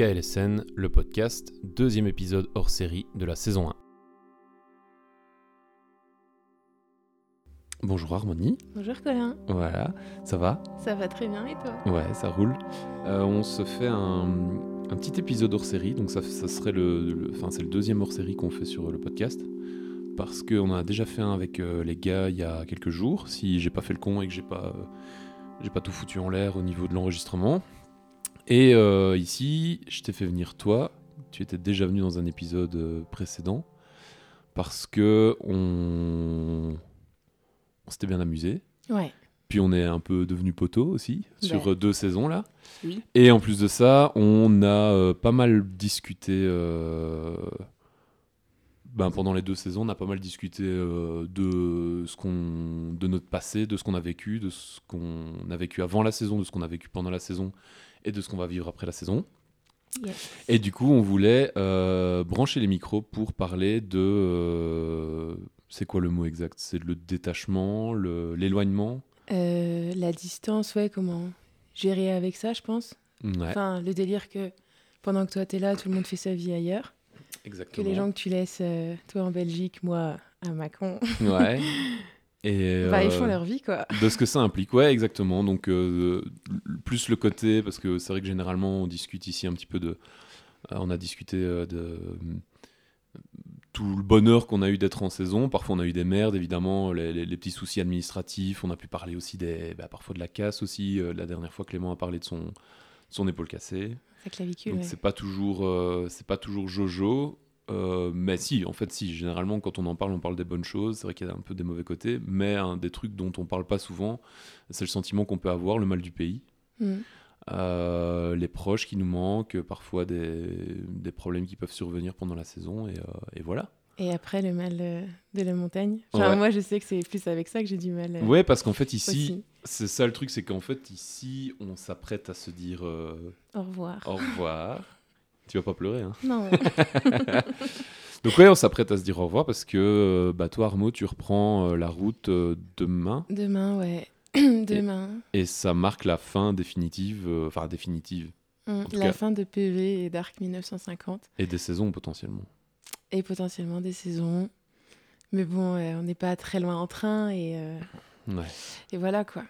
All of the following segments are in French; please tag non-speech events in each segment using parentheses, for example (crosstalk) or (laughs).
KLSN, le podcast, deuxième épisode hors série de la saison 1. Bonjour Harmonie. Bonjour Colin. Voilà, ça va? Ça va très bien et toi? Ouais, ça roule. Euh, on se fait un, un petit épisode hors série, donc ça, ça serait le, enfin c'est le deuxième hors série qu'on fait sur le podcast, parce qu'on a déjà fait un avec euh, les gars il y a quelques jours. Si j'ai pas fait le con et que j'ai pas, euh, j'ai pas tout foutu en l'air au niveau de l'enregistrement. Et euh, ici, je t'ai fait venir toi. Tu étais déjà venu dans un épisode euh, précédent parce que on, on s'était bien amusé. Ouais. Puis on est un peu devenu poteau aussi sur Ouais. euh, deux saisons là. Oui. Et en plus de ça, on a euh, pas mal discuté. euh, ben, pendant les deux saisons, on a pas mal discuté euh, de ce qu'on, de notre passé, de ce qu'on a vécu, de ce qu'on a vécu avant la saison, de ce qu'on a vécu pendant la saison et de ce qu'on va vivre après la saison. Yes. Et du coup, on voulait euh, brancher les micros pour parler de. euh, c'est quoi le mot exact? C'est le détachement, le- l'éloignement? Euh, la distance, ouais, comment gérer avec ça, je pense. Ouais, Enfin, le délire que pendant que toi t'es là, tout le monde fait sa vie ailleurs. Que exactement. les gens que tu laisses, euh, toi en Belgique, moi à Macron, Ouais. (laughs) Et bah, ils euh, font leur vie, quoi. de ce que ça implique, ouais, exactement. Donc, euh, plus le côté, parce que c'est vrai que généralement, on discute ici un petit peu de. euh, on a discuté euh, de. euh, tout le bonheur qu'on a eu d'être en saison. Parfois, on a eu des merdes, évidemment, les, les- les petits soucis administratifs. On a pu parler aussi des. bah, parfois de la casse aussi. Euh, la dernière fois, Clément a parlé de son, son épaule cassée. Sa clavicule, Donc ouais. c'est pas toujours euh, c'est pas toujours Jojo, euh, mais si en fait si généralement quand on en parle on parle des bonnes choses. C'est vrai qu'il y a un peu des mauvais côtés, mais un des trucs dont on parle pas souvent, c'est le sentiment qu'on peut avoir, le mal du pays, Mm. Euh, les proches qui nous manquent, parfois des, des problèmes qui peuvent survenir pendant la saison et, euh, et voilà. Et après, le mal de la montagne. Enfin, Ouais. moi, je sais que c'est plus avec ça que j'ai du mal. Ouais parce qu'en fait ici c'est ça le truc c'est qu'en fait ici on s'apprête à se dire Au revoir. au revoir. (laughs) tu vas pas pleurer hein Non. (laughs) Donc ouais, on s'apprête à se dire au revoir parce que euh, bah, toi Arnaud, tu reprends euh, la route euh, demain Demain, ouais. (clears throat) Demain. et ça marque la fin définitive, euh, enfin définitive, Mm. tout La cas- fin de PV et d'Arc 1950. et des saisons potentiellement. et potentiellement des saisons. Mais bon, on n'est pas très loin en train et, Ouais. et voilà quoi.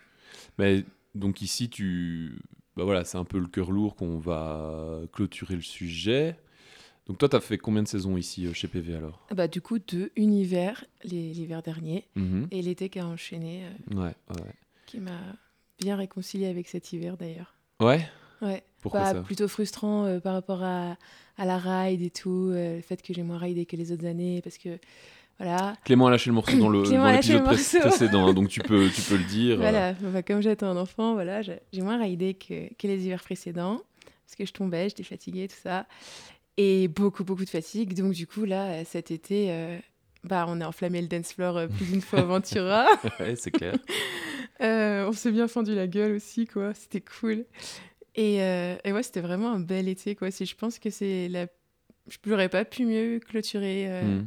Mais donc ici, tu, bah voilà, c'est un peu le cœur lourd qu'on va clôturer le sujet. Donc toi, t'as fait combien de saisons ici euh, chez PV alors? Bah, du coup, deux univers les- l'hiver dernier Mhm. et l'été qui a enchaîné, euh, Ouais, ouais. qui m'a bien réconcilié avec cet hiver d'ailleurs. Ouais? Ouais. Pourquoi Bah, ça? plutôt frustrant euh, par rapport à, à la ride et tout, le fait que j'ai moins ridé que les autres années parce que voilà. Clément a lâché le morceau dans le (clears throat) dans l'épisode pré- précédent, hein, donc tu peux tu peux le dire. Voilà, bah, comme j'étais un enfant, voilà, j'ai moins ridé que, que les hivers précédents, parce que je tombais, j'étais fatiguée, tout ça. Et beaucoup, beaucoup de fatigue. Donc, du coup, là, cet été, euh, bah, on a enflammé le dance floor euh, plus d'une fois au Ventura. (laughs) ouais, c'est clair. (laughs) Euh, on s'est bien fendu la gueule aussi, quoi. C'était cool. Et, et ouais, c'était vraiment un bel été, quoi. Si je pense que c'est la... Je n'aurais pas pu mieux clôturer euh,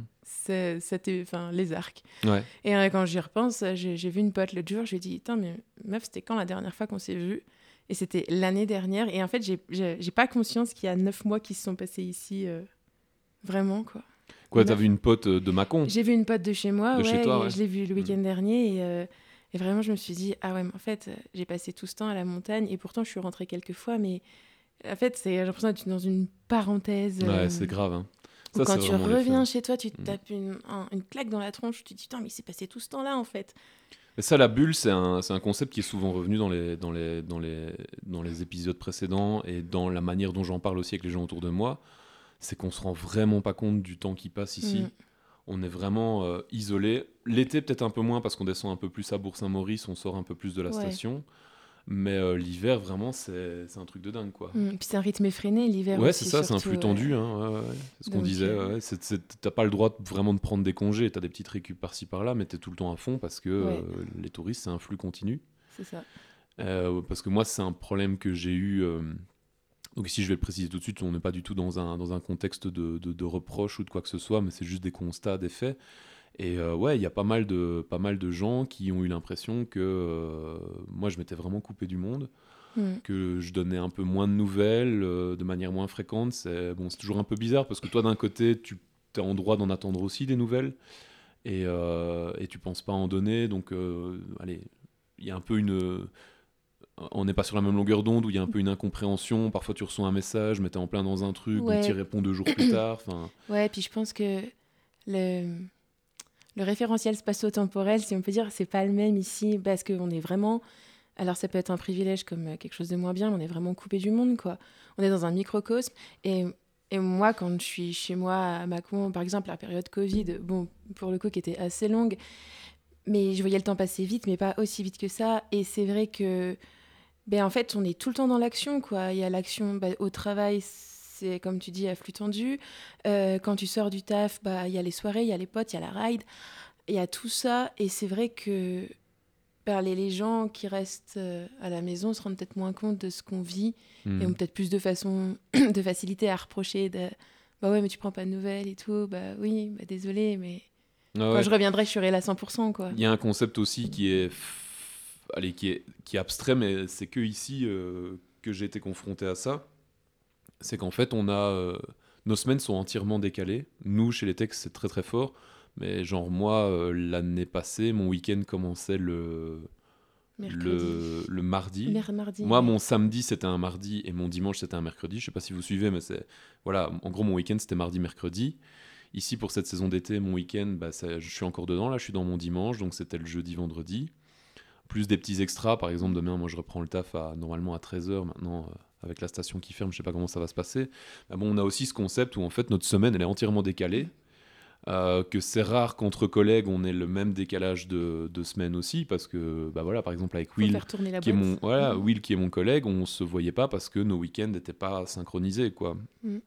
É- enfin, les arcs. Ouais. Et euh, quand j'y repense, j'ai vu une pote l'autre jour, je lui ai dit, mais meuf, c'était quand la dernière fois qu'on s'est vu Et c'était l'année dernière. Et en fait, j'ai- pas conscience qu'il y a neuf mois qui se sont passés ici. euh, vraiment, quoi. Quoi, t'as vu une pote euh, de Macon J'ai vu une pote de chez moi, De ouais, chez toi, ouais. je l'ai vue le Mm. week-end dernier. Et, euh, et vraiment, je me suis dit, ah ouais, mais en fait, j'ai passé tout ce temps à la montagne. Et pourtant, je suis rentrée quelques fois. Mais en fait, c'est- j'ai l'impression d'être dans une parenthèse. Ouais, euh, c'est grave. hein. Ça, quand tu reviens chez toi, tu te Mm. tapes une, un- une claque dans la tronche, tu te dis, putain, mais il s'est passé tout ce temps-là, en fait. Et ça, la bulle, c'est un, concept qui est souvent revenu dans les, dans, les, dans, les, dans les épisodes précédents et dans la manière dont j'en parle aussi avec les gens autour de moi. C'est qu'on se rend vraiment pas compte du temps qui passe ici. Mm. On est vraiment euh, isolé. L'été, peut-être un peu moins parce qu'on descend un peu plus à Bourg-Saint-Maurice, on sort un peu plus de la Ouais. station. Mais euh, l'hiver, vraiment, c'est un truc de dingue, quoi. Mm. Puis c'est un rythme effréné l'hiver. Ouais, c'est ça, c'est un flux ouais. tendu. Hein, ouais, ouais, ouais. C'est ce qu'on disait. T'as pas le droit de- vraiment de prendre des congés. T'as des petites récup par-ci par-là, mais t'es tout le temps à fond parce que euh, les touristes, c'est un flux continu. C'est ça. Euh, parce que moi, c'est un problème que j'ai eu. donc ici, je vais le préciser tout de suite, on n'est pas du tout dans un, dans un contexte de, de, de reproche ou de quoi que ce soit, mais c'est juste des constats, des faits. Et euh, ouais, il y a pas mal, de, pas mal de gens qui ont eu l'impression que euh, moi, je m'étais vraiment coupé du monde. Mm. que je donnais un peu moins de nouvelles, euh, de manière moins fréquente. C'est bon, toujours un peu bizarre parce que toi, d'un côté, tu es en droit d'en attendre aussi des nouvelles et, et tu penses pas en donner. Donc, allez, il y a un peu une. On n'est pas sur la même longueur d'onde où il y a un peu une incompréhension. Parfois, tu reçois un message, mais tu es en plein dans un truc, Ouais. donc tu y réponds deux jours plus tard. Enfin, Ouais, puis je pense que le, le référentiel spatio-temporel, si on peut dire, c'est pas le même ici parce qu'on est vraiment. Alors, ça peut être un privilège comme euh, quelque chose de moins bien, mais on est vraiment coupé du monde, quoi. On est dans un microcosme. Et, et moi, quand je suis chez moi à Macon, par exemple, la période Covid, bon, pour le coup, qui était assez longue, mais je voyais le temps passer vite, mais pas aussi vite que ça. Et c'est vrai que, ben, en fait, on est tout le temps dans l'action, quoi. Il y a l'action bah, au travail, c'est comme tu dis, à flux tendu. Euh, quand tu sors du taf, bah, il y a les soirées, il y a les potes, il y a la ride, il y a tout ça. Et c'est vrai que bah, les, les gens qui restent euh, à la maison se rendent peut-être moins compte de ce qu'on vit hmm. et ont peut-être plus de façon, (clears throat) de facilité à reprocher de bah ouais, mais tu prends pas de nouvelles et tout. Bah oui, bah désolé, mais Ah quand ouais. je reviendrai, je serai là 100%, quoi. Il y a un concept aussi qui est, allez, qui est, qui est abstrait, mais c'est que ici euh, que j'ai été confronté à ça. C'est qu'en fait, on a euh, nos semaines sont entièrement décalées. Nous, chez les textes, c'est très très fort. Mais genre moi, euh, l'année passée, mon week-end commençait le le, le mardi. Mer- mardi. Moi, ouais. mon samedi, c'était un mardi et mon dimanche, c'était un mercredi. Je sais pas si vous suivez, mais c'est. Voilà, en gros, mon week-end, c'était mardi, mercredi. Ici, pour cette saison d'été, mon week-end, bah, ça- je suis encore dedans. Là, je suis dans mon dimanche, donc c'était le jeudi, vendredi. Plus des petits extras. Par exemple, demain, moi, je reprends le taf à, normalement à 13h. Maintenant, euh, avec la station qui ferme, je sais pas comment ça va se passer. Mais bon, on a aussi ce concept où, en fait, notre semaine, elle est entièrement décalée. Euh, que c'est rare qu'entre collègues, on ait le même décalage de, de semaine aussi. Parce que, bah voilà, par exemple, avec Faut Will, qui est mon voilà. Will qui est mon collègue on se voyait pas parce que nos week-ends n'étaient pas synchronisés quoi Mhm.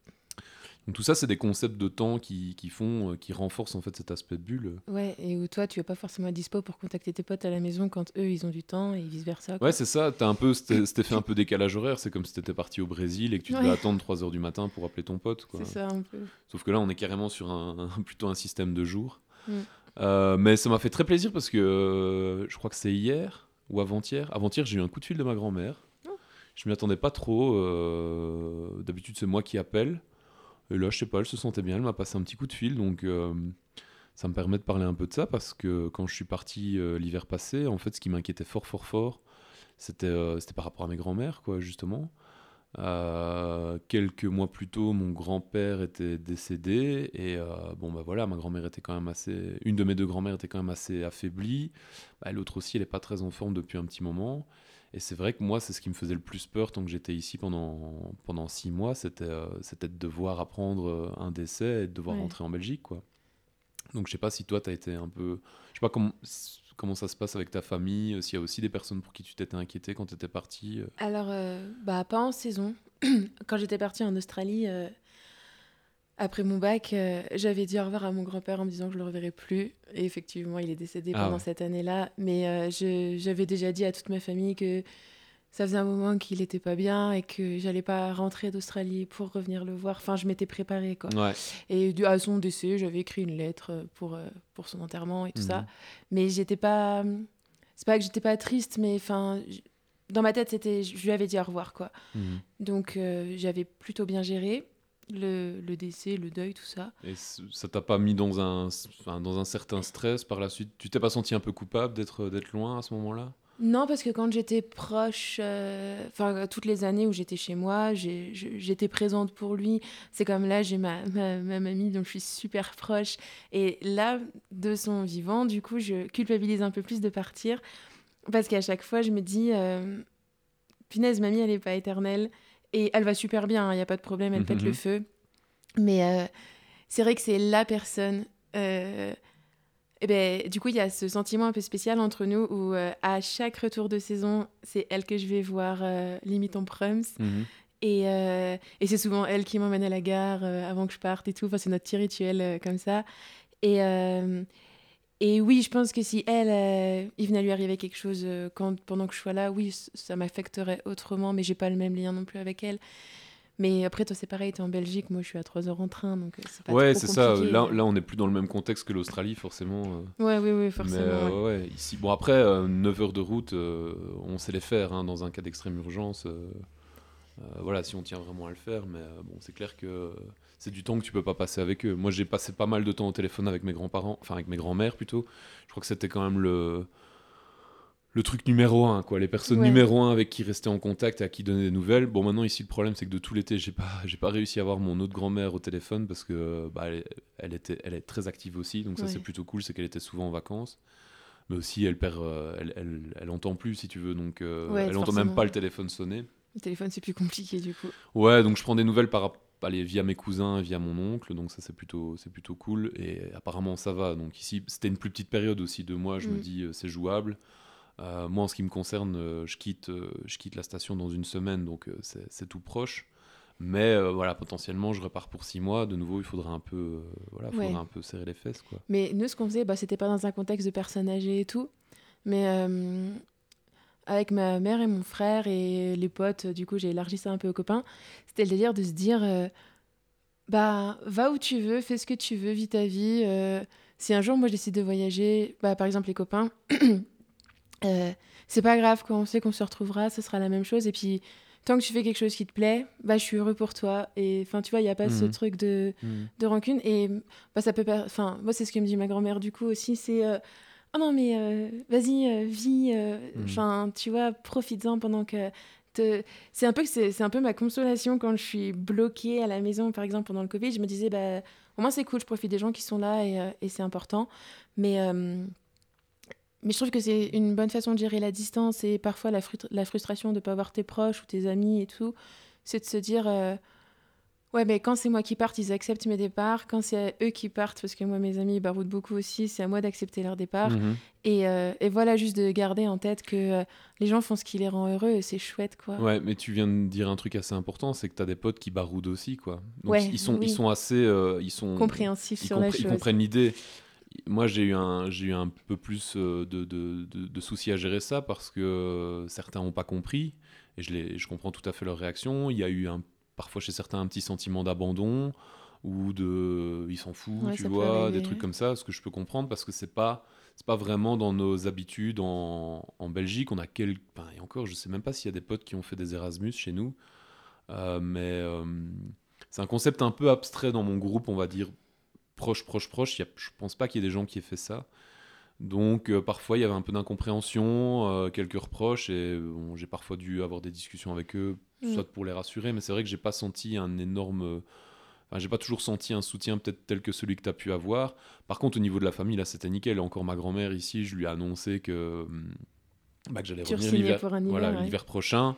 Donc tout ça c'est des concepts de temps qui, qui font euh, qui renforcent en fait cet aspect de bulle Ouais, et où toi, tu es pas forcément dispo pour contacter tes potes à la maison quand eux, ils ont du temps et vice-versa. quoi. ouais c'est ça t'as un peu cet, cet effet (laughs) un peu décalage horaire c'est comme si t'étais parti au Brésil et que tu devais Ouais. attendre 3 heures du matin pour appeler ton pote C'est ça, un peu. sauf que là on est carrément sur un, un- (laughs) plutôt un système de jour Mhm. Euh, mais ça m'a fait très plaisir parce que euh, je crois que c'est hier ou avant-hier avant-hier j'ai eu un coup de fil de ma grand-mère Oh. Je m'y attendais pas trop. euh, D'habitude, c'est moi qui appelle. Et là, je sais pas, elle se sentait bien. Elle m'a passé un petit coup de fil. Donc, euh, ça me permet de parler un peu de ça parce que quand je suis parti euh, l'hiver passé, en fait, ce qui m'inquiétait fort, fort, fort, c'était euh, par rapport à mes grands-mères, quoi, justement. Quelques mois plus tôt, mon grand-père était décédé et bon bah voilà, ma grand-mère était quand même assez, une de mes deux grand-mères était quand même assez affaiblie. Bah, L'autre aussi, elle est pas très en forme depuis un petit moment. Et c'est vrai que moi, c'est ce qui me faisait le plus peur tant que j'étais ici pendant, pendant six mois, c'était euh, de devoir apprendre euh, un décès et de devoir Ouais. rentrer en Belgique, quoi. Donc je sais pas si toi, tu as été un peu... Je sais pas comment, comment ça se passe avec ta famille, euh, s'il y a aussi des personnes pour qui tu t'étais inquiété quand tu étais parti. euh. Alors, euh, bah, pas en saison. (clears throat) Quand j'étais partie en Australie, euh, après mon bac, euh, j'avais dit au revoir à mon grand-père en me disant que je le reverrais plus. Et effectivement, il est décédé Ah pendant ouais. cette année-là. Mais euh, j'avais déjà dit à toute ma famille que ça faisait un moment qu'il n'était pas bien et que j'allais pas rentrer d'Australie pour revenir le voir. Enfin, je m'étais préparée, quoi. Ouais. Et à son décès, j'avais écrit une lettre euh, pour, pour son enterrement et tout Mhm. ça. Mais j'étais pas. C'est pas que j'étais pas triste, mais enfin. Dans ma tête, c'était. Je lui avais dit au revoir, quoi. Mhm. Donc, euh, j'avais plutôt bien géré le, le décès, le deuil, tout ça. Et ça t'a pas mis dans un, dans un certain stress par la suite? Tu t'es pas senti un peu coupable d'être d'être loin à ce moment-là? Non, parce que quand j'étais proche, euh, enfin, toutes les années où j'étais chez moi, j'étais présente pour lui. C'est comme là, j'ai ma, ma, ma mamie dont je suis super proche. Et là, de son vivant, du coup, je culpabilise un peu plus de partir. Parce qu'à chaque fois, je me dis, euh, punaise, mamie, elle n'est pas éternelle. Et elle va super bien, il n'y a pas de problème, elle pète Mhm. le feu. Mais euh, c'est vrai que c'est la personne. euh, et ben, du coup, il y a ce sentiment un peu spécial entre nous où euh, à chaque retour de saison, c'est elle que je vais voir limite en prums. Mhm. Et, et c'est souvent elle qui m'emmène à la gare avant que je parte et tout. Enfin, c'est notre petit rituel comme ça. Et, et oui, je pense que si elle, euh, il venait à lui arriver quelque chose euh, quand, pendant que je sois là, oui, ça m'affecterait autrement, mais j'ai pas le même lien non plus avec elle. Mais après, toi, c'est pareil, tu es en Belgique, moi, je suis à 3 heures en train, donc euh, c'est pas Ouais, c'est ça. Là, là, on n'est plus dans le même contexte que l'Australie, forcément. Ouais, oui, oui, Mais forcément. euh, ouais. ouais, ici, bon après, euh, 9 heures de route, euh, on sait les faire hein, dans un cas d'extrême urgence. voilà, si on tient vraiment à le faire, mais bon, c'est clair que c'est du temps que tu peux pas passer avec eux. Moi, j'ai passé pas mal de temps au téléphone avec mes grands-parents, enfin avec mes grands-mères plutôt. Je crois que c'était quand même le le truc numéro un, quoi. Les personnes Ouais. numéro un avec qui rester en contact et à qui donner des nouvelles. Bon, maintenant ici, le problème, c'est que de tout l'été, j'ai pas, (laughs) j'ai pas réussi à avoir mon autre grand-mère au téléphone parce que bah, elle, elle était, elle est très active aussi, donc ça Ouais. c'est plutôt cool, c'est qu'elle était souvent en vacances. Mais aussi, elle perd, euh, elle, elle, elle entend plus si tu veux, donc euh, Ouais, elle entend même pas le téléphone sonner. Le téléphone, c'est plus compliqué, du coup. Ouais, donc je prends des nouvelles par rap- allez, via mes cousins, via mon oncle, donc ça c'est plutôt, c'est plutôt cool. Et apparemment ça va. Donc ici, c'était une plus petite période aussi de mois, je me Mm. dis euh, c'est jouable. Euh, moi en ce qui me concerne, euh, je, quitte, je quitte la station dans une semaine, donc c'est tout proche. Mais voilà, potentiellement je repars pour six mois. De nouveau, il faudra un peu, voilà, faudra Ouais. un peu serrer les fesses, quoi. Mais nous, ce qu'on faisait, bah, c'était pas dans un contexte de personnes âgées et tout, mais avec ma mère et mon frère et les potes, du coup, j'ai élargi ça un peu aux copains. C'était le délire de se dire, euh, bah, va où tu veux, fais ce que tu veux, vis ta vie. euh, si un jour, moi, je décide de voyager, bah, par exemple, les copains, (clears throat) euh, c'est pas grave, quand on sait qu'on se retrouvera, ce sera la même chose. Et puis, tant que tu fais quelque chose qui te plaît, bah, je suis heureux pour toi. Et enfin, tu vois, il n'y a pas ce Mhm. truc de de rancune et bah, ça peut enfin moi c'est ce que me dit ma grand-mère du coup aussi c'est euh, oh non mais euh, vas-y euh, vis euh, Mhm. enfin tu vois profites-en pendant que te... c'est un peu c'est c'est un peu ma consolation quand je suis bloquée à la maison par exemple pendant le Covid je me disais bah au moins c'est cool je profite des gens qui sont là et, euh, et c'est important mais mais je trouve que c'est une bonne façon de gérer la distance et parfois la, frut- la frustration de ne pas voir tes proches ou tes amis et tout. C'est de se dire, ouais, mais quand c'est moi qui parte, ils acceptent mes départs. Quand c'est eux qui partent, parce que moi, mes amis ils baroudent beaucoup aussi, c'est à moi d'accepter leur départ. Mhm. Et, euh, et voilà, juste de garder en tête que euh, les gens font ce qui les rend heureux et c'est chouette, quoi. Ouais, mais tu viens de dire un truc assez important, c'est que tu as des potes qui baroudent aussi, quoi. Donc Ouais, ils sont, oui. ils sont assez, euh, ils sont Compréhensif ils, sur la compré- ils chose. comprennent l'idée. Moi, j'ai eu un, eu un peu plus de, de, de- de soucis à gérer ça parce que certains n'ont pas compris et je, les, je comprends tout à fait leur réaction. Il y a eu un, parfois chez certains un petit sentiment d'abandon ou de, ils s'en foutent, Ouais, tu vois, des trucs comme ça, ce que je peux comprendre parce que c'est pas, c'est pas vraiment dans nos habitudes en, en Belgique. On a quelques, enfin, et encore, je sais même pas s'il y a des potes qui ont fait des Erasmus chez nous, Euh, mais euh, c'est un concept un peu abstrait dans mon groupe, on va dire proche, proche, proche. Y a- je pense pas qu'il y ait des gens qui aient fait ça. Donc euh, parfois il y avait un peu d'incompréhension, euh, quelques reproches, et euh, bon, j'ai parfois dû avoir des discussions avec eux, Mm. soit pour les rassurer, mais c'est vrai que j'ai pas senti un énorme. Enfin, j'ai pas toujours senti un soutien peut-être tel que celui que tu as pu avoir. Par contre, au niveau de la famille, là, c'était nickel. Encore ma grand-mère ici, je lui ai annoncé que, bah, que j'allais revenir l'hiver voilà, ouais. l'hiver prochain.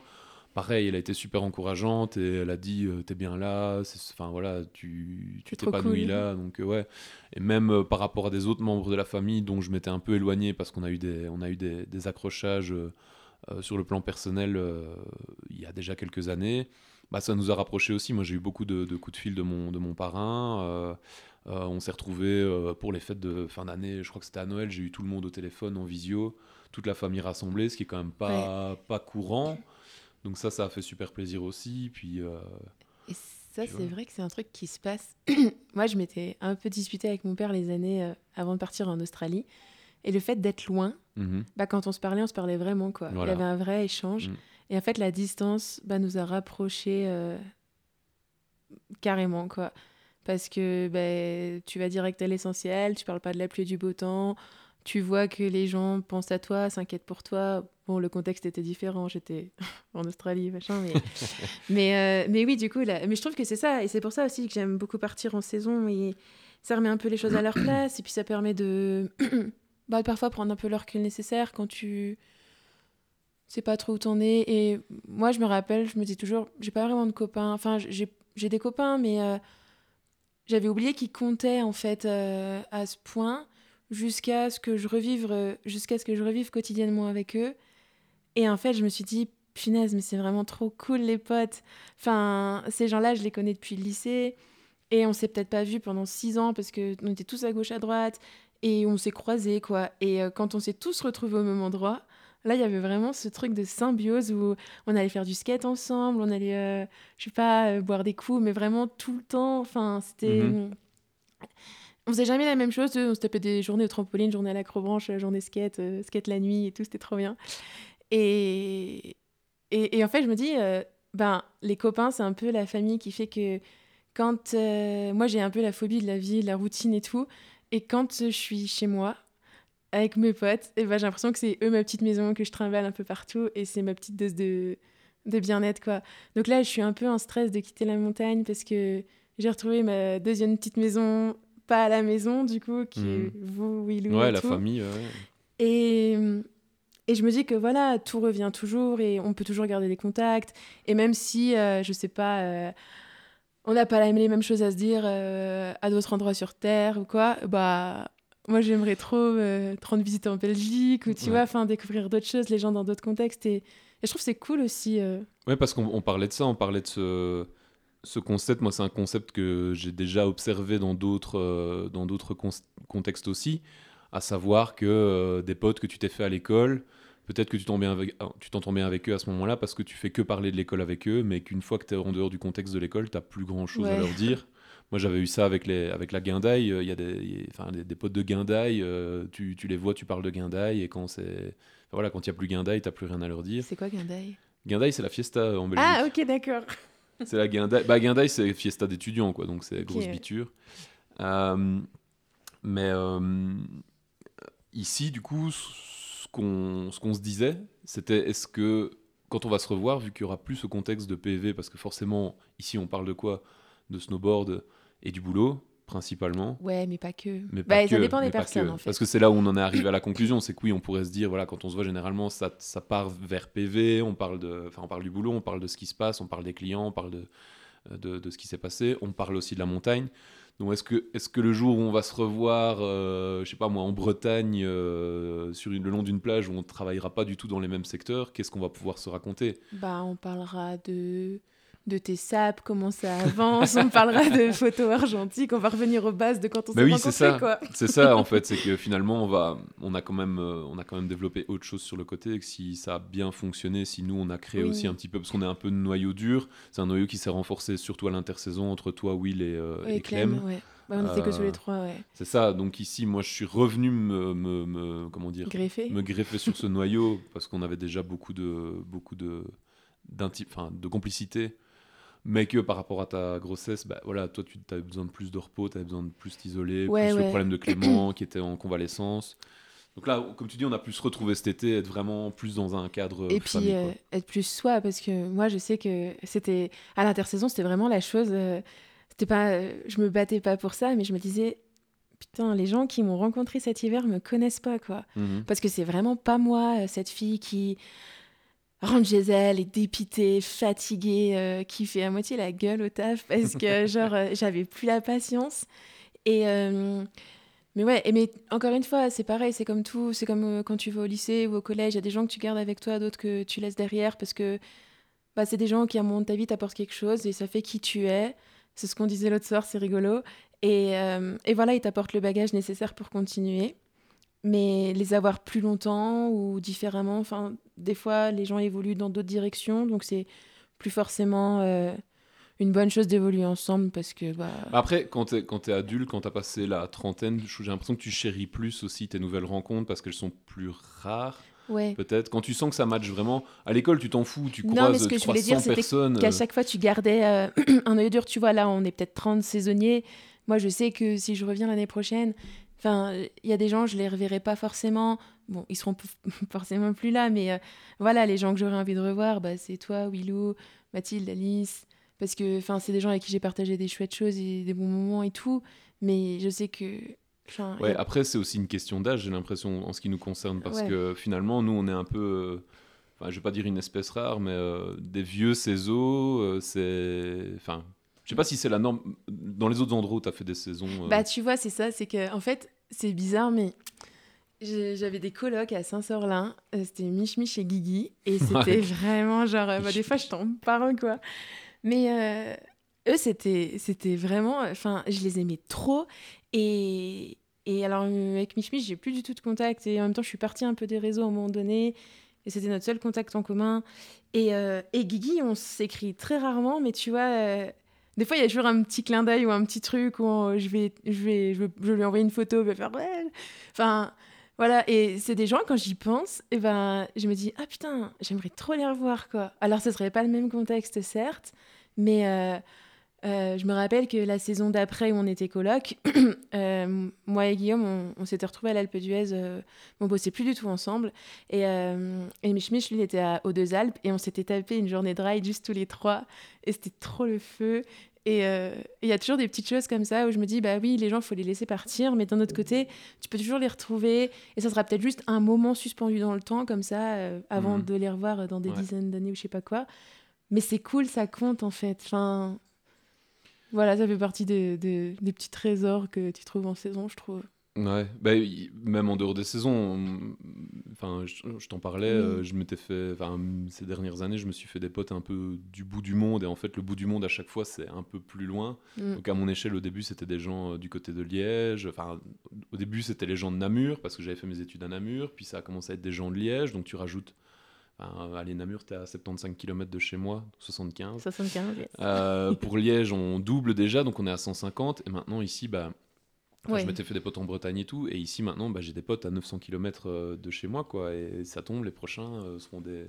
Pareil, elle a été super encourageante et elle a dit euh, t'es bien là, enfin voilà, tu t'épanouis cool. là, donc euh, ouais. Et même euh, par rapport à des autres membres de la famille dont je m'étais un peu éloigné parce qu'on a eu des on a eu des, des accrochages sur le plan personnel il y a déjà quelques années, bah ça nous a rapprochés aussi. Moi j'ai eu beaucoup de, de coups de fil de mon de mon parrain. on s'est retrouvés pour les fêtes de fin d'année, je crois que c'était à Noël, j'ai eu tout le monde au téléphone en visio, toute la famille rassemblée, ce qui est quand même pas, pas courant. Donc ça, ça a fait super plaisir aussi. Puis euh, Et ça, c'est vrai que c'est un truc qui se passe. (clears throat) Moi, je m'étais un peu disputée avec mon père les années euh, avant de partir en Australie. Et le fait d'être loin, mhm. bah, quand on se parlait, on se parlait vraiment. Quoi. Voilà. Il y avait un vrai échange. Mm. Et en fait, la distance bah, nous a rapprochés euh, carrément. quoi. Parce que bah, tu vas direct à l'essentiel, tu parles pas de la pluie et du beau temps. Tu vois que les gens pensent à toi, s'inquiètent pour toi. Bon, le contexte était différent, j'étais (laughs) en Australie, machin, mais, (laughs) mais, euh, mais oui, du coup, là, mais je trouve que c'est ça, et c'est pour ça aussi que j'aime beaucoup partir en saison, et ça remet un peu les choses à leur (clears throat) place, et puis ça permet de, (clears throat) bah, parfois prendre un peu le recul nécessaire quand tu sais pas trop où t'en es. Et moi, je me rappelle, je me dis toujours, j'ai pas vraiment de copains, enfin, j'ai des copains, mais euh, j'avais oublié qu'ils comptaient en fait euh, à ce point jusqu'à ce que je revive jusqu'à ce que je revive quotidiennement avec eux et en fait je me suis dit punaise mais c'est vraiment trop cool les potes enfin ces gens-là je les connais depuis le lycée et on s'est peut-être pas vus pendant six ans parce que on était tous à gauche à droite et on s'est croisés quoi et euh, quand on s'est tous retrouvés au même endroit Là, il y avait vraiment ce truc de symbiose où on allait faire du skate ensemble, on allait, euh, je sais pas, euh, boire des coups, mais vraiment tout le temps. Enfin, c'était. Mhm. On faisait jamais la même chose. On se tapait des journées au trampoline, journée à l'acrobranche, journée skate, euh, skate la nuit et tout, c'était trop bien. Et, et, et en fait, je me dis, euh, ben, les copains, c'est un peu la famille qui fait que quand. euh, moi, j'ai un peu la phobie de la vie, de la routine et tout. Et quand je suis chez moi, avec mes potes, et ben, j'ai l'impression que c'est eux ma petite maison que je trimballe un peu partout et c'est ma petite dose de, de bien-être quoi. Donc là, je suis un peu en stress de quitter la montagne parce que j'ai retrouvé ma deuxième petite maison, pas à la maison du coup, qui est Mhm. vous, Willou Ouais, et la tout. famille. ouais. Et, et je me dis que voilà, tout revient toujours et on peut toujours garder des contacts. Et même si, euh, je sais pas, euh, on n'a pas les mêmes choses à se dire euh, à d'autres endroits sur Terre ou quoi, bah. Moi, j'aimerais trop euh, te rendre visite en Belgique ou tu Ouais. vois, enfin, découvrir d'autres choses, les gens dans d'autres contextes. Et, et je trouve que c'est cool aussi. Ouais, parce qu'on on parlait de ça, on parlait de ce, ce concept. Moi, c'est un concept que j'ai déjà observé dans d'autres euh, dans d'autres contextes aussi, à savoir que euh, des potes que tu t'es fait à l'école, peut-être que tu t'entends bien avec, ah, tu t'entends bien avec eux à ce moment-là parce que tu fais que parler de l'école avec eux, mais qu'une fois que tu es en dehors du contexte de l'école, tu plus grand-chose à leur dire. Moi, j'avais eu ça avec, les, avec la guindaille. euh, Il y a des, il y a- enfin, des, des potes de guindaille, euh, tu, tu les vois, tu parles de guindaille, et quand c'est. enfin, voilà, quand il n'y a plus guindaille, t'as plus rien à leur dire. C'est quoi Guindaille? Guindaille, c'est la fiesta en Belgique. Ah, ok, d'accord. C'est la guindaille. Bah, guindaille, c'est fiesta d'étudiants, quoi. Donc, c'est grosse biture. Euh, mais ici, du coup, ce qu'on se disait, c'était est-ce que quand on va se revoir, vu qu'il y aura plus ce contexte de PV, parce que forcément, ici, on parle de quoi? De snowboard et du boulot, principalement. Ouais, mais pas que. Mais bah, ça dépend des personnes, en fait. Parce que c'est là où on en est arrivé à la conclusion, c'est que oui, on pourrait se dire, voilà, quand on se voit généralement, ça, ça part vers PV, on parle, de, enfin, on parle du boulot, on parle de ce qui se passe, on parle des clients, on parle de, de, de ce qui s'est passé, on parle aussi de la montagne. Donc est-ce que, le jour où on va se revoir, euh, je sais pas moi, en Bretagne, euh, le long d'une plage où on ne travaillera pas du tout dans les mêmes secteurs, qu'est-ce qu'on va pouvoir se raconter? Bah, on parlera de, de tes saps, comment ça avance, on parlera de (laughs) photos argentiques, on va revenir aux bases de quand on Bah s'est oui, c'est ça. C'est ça en fait, c'est que (laughs) finalement on va, on a quand même, euh, on a quand même développé autre chose sur le côté. Et que si ça a bien fonctionné, si nous on a créé Oui. aussi un petit peu, parce qu'on est un peu de noyau dur, c'est un noyau qui s'est renforcé surtout à l'intersaison entre toi, Will et, euh, et Clem. Clem, ouais. Bah, on était que tous Euh, les trois, ouais. C'est ça. Donc ici, moi, je suis revenu me, me, me- comment dire, Greffé. me greffer sur ce (laughs) noyau parce qu'on avait déjà beaucoup de, beaucoup de, de complicité. Mais que par rapport à ta grossesse, bah, voilà, toi, tu avais besoin de plus de repos, tu avais besoin de plus t'isoler, Ouais, plus le problème de Clément qui était en convalescence. Donc là, comme tu dis, on a pu se retrouver cet été, être vraiment plus dans un cadre Et famille, puis euh, être plus soi, parce que moi je sais que c'était à l'intersaison, c'était vraiment la chose. euh, c'était pas, euh, je me battais pas pour ça, mais je me disais, putain, les gens qui m'ont rencontré cet hiver me connaissent pas, quoi. Mhm. Parce que c'est vraiment pas moi, euh, cette fille qui rentre chez elle, est dépitée, fatiguée, euh, qui fait à moitié la gueule au taf parce que, (laughs) genre, euh, j'avais plus la patience. Et. euh, mais ouais, et mais encore une fois, c'est pareil, c'est comme tout, c'est comme euh, quand tu vas au lycée ou au collège, il y a des gens que tu gardes avec toi, d'autres que tu laisses derrière parce que bah, c'est des gens qui, à un moment de ta vie, t'apportent quelque chose et ça fait qui tu es. C'est ce qu'on disait l'autre soir, c'est rigolo. Et, et voilà, ils t'apportent le bagage nécessaire pour continuer. Mais les avoir plus longtemps ou différemment, enfin, des fois, les gens évoluent dans d'autres directions, donc c'est plus forcément euh, une bonne chose d'évoluer ensemble parce que. Bah, Après, quand t'es quand t'es adulte, quand t'as passé la trentaine, j'ai l'impression que tu chéris plus aussi tes nouvelles rencontres parce qu'elles sont plus rares. ouais. peut-être. Quand tu sens que ça match vraiment, à l'école, tu t'en fous, tu Non, croises mais ce que je 300 voulais dire, c'était personnes. qu'à chaque fois tu gardais euh, (clears throat) un œil dur. Tu vois, là, on est peut-être 30 saisonniers. Moi, je sais que si je reviens l'année prochaine, enfin, il y a des gens, je les reverrai pas forcément. Bon, ils seront (laughs) forcément plus là, mais euh, voilà, les gens que j'aurais envie de revoir, bah, c'est toi, Willou, Mathilde, Alice. Parce que, enfin, c'est des gens avec qui j'ai partagé des chouettes choses et des bons moments et tout. Mais je sais que. Ouais, a- après, c'est aussi une question d'âge, j'ai l'impression, en ce qui nous concerne, parce Ouais. que finalement, nous, on est un peu. euh, Enfin, je vais pas dire une espèce rare, mais euh, des vieux saisons, euh, c'est. Enfin, sais pas si c'est la norme. Dans les autres endroits où tu as fait des saisons. euh, Bah, tu vois, c'est ça, c'est que, en fait, c'est bizarre, mais j'avais des colocs à Saint-Sorlin, euh, c'était Mich Mich et Guigui, et (laughs) c'était Ouais. vraiment genre, euh, bah, des fois, je tombe par un, quoi. Mais euh, eux, c'était vraiment, enfin, je les aimais trop, et, et alors, avec Mich Mich, j'ai plus du tout de contact, et en même temps, je suis partie un peu des réseaux à un moment donné, Et c'était notre seul contact en commun. Et, euh, et Guigui, on s'écrit très rarement, mais tu vois, euh, des fois, il y a toujours un petit clin d'œil ou un petit truc où je, vais, je, vais, je, lui envoyer une photo, il va faire ouais. Enfin, voilà. Et c'est des gens, quand j'y pense, et ben, je me dis, ah putain, j'aimerais trop les revoir, quoi. Alors, ce serait pas le même contexte, certes, mais. Euh, euh, je me rappelle que la saison d'après où on était coloc, (clears throat) euh, moi et Guillaume, on, s'était retrouvés à l'Alpe d'Huez. Euh, on bossait plus du tout ensemble. Et, et Mich Mich, lui, était aux Deux Alpes et on s'était tapé une journée de ride juste tous les trois. Et c'était trop le feu. Et il y a toujours des petites choses comme ça où je me dis, bah oui, les gens, il faut les laisser partir, mais d'un autre côté, tu peux toujours les retrouver. Et ça sera peut-être juste un moment suspendu dans le temps, comme ça, avant mmh. de les revoir dans des dizaines d'années ou je sais pas quoi. Mais c'est cool, ça compte en fait. Enfin, voilà, ça fait partie des, petits trésors que tu trouves en saison, je trouve. Ouais, bah, même en dehors des saisons, enfin, je, t'en parlais, euh, je m'étais fait, enfin, ces dernières années, je me suis fait des potes un peu du bout du monde, et en fait, le bout du monde, à chaque fois, c'est un peu plus loin. Mm. Donc, à mon échelle, au début, c'était des gens euh, du côté de Liège, enfin, au début, c'était les gens de Namur, parce que j'avais fait mes études à Namur, puis ça a commencé à être des gens de Liège, donc tu rajoutes allez, Namur, t'es à 75 km de chez moi, 75. 75, yes. Euh, pour Liège, on double déjà, donc on est à 150. Et maintenant, ici, bah, je m'étais fait des potes en Bretagne et tout. Et ici, maintenant, bah, j'ai des potes à 900 km euh, de chez moi, quoi. Et ça tombe, les prochains euh, seront des,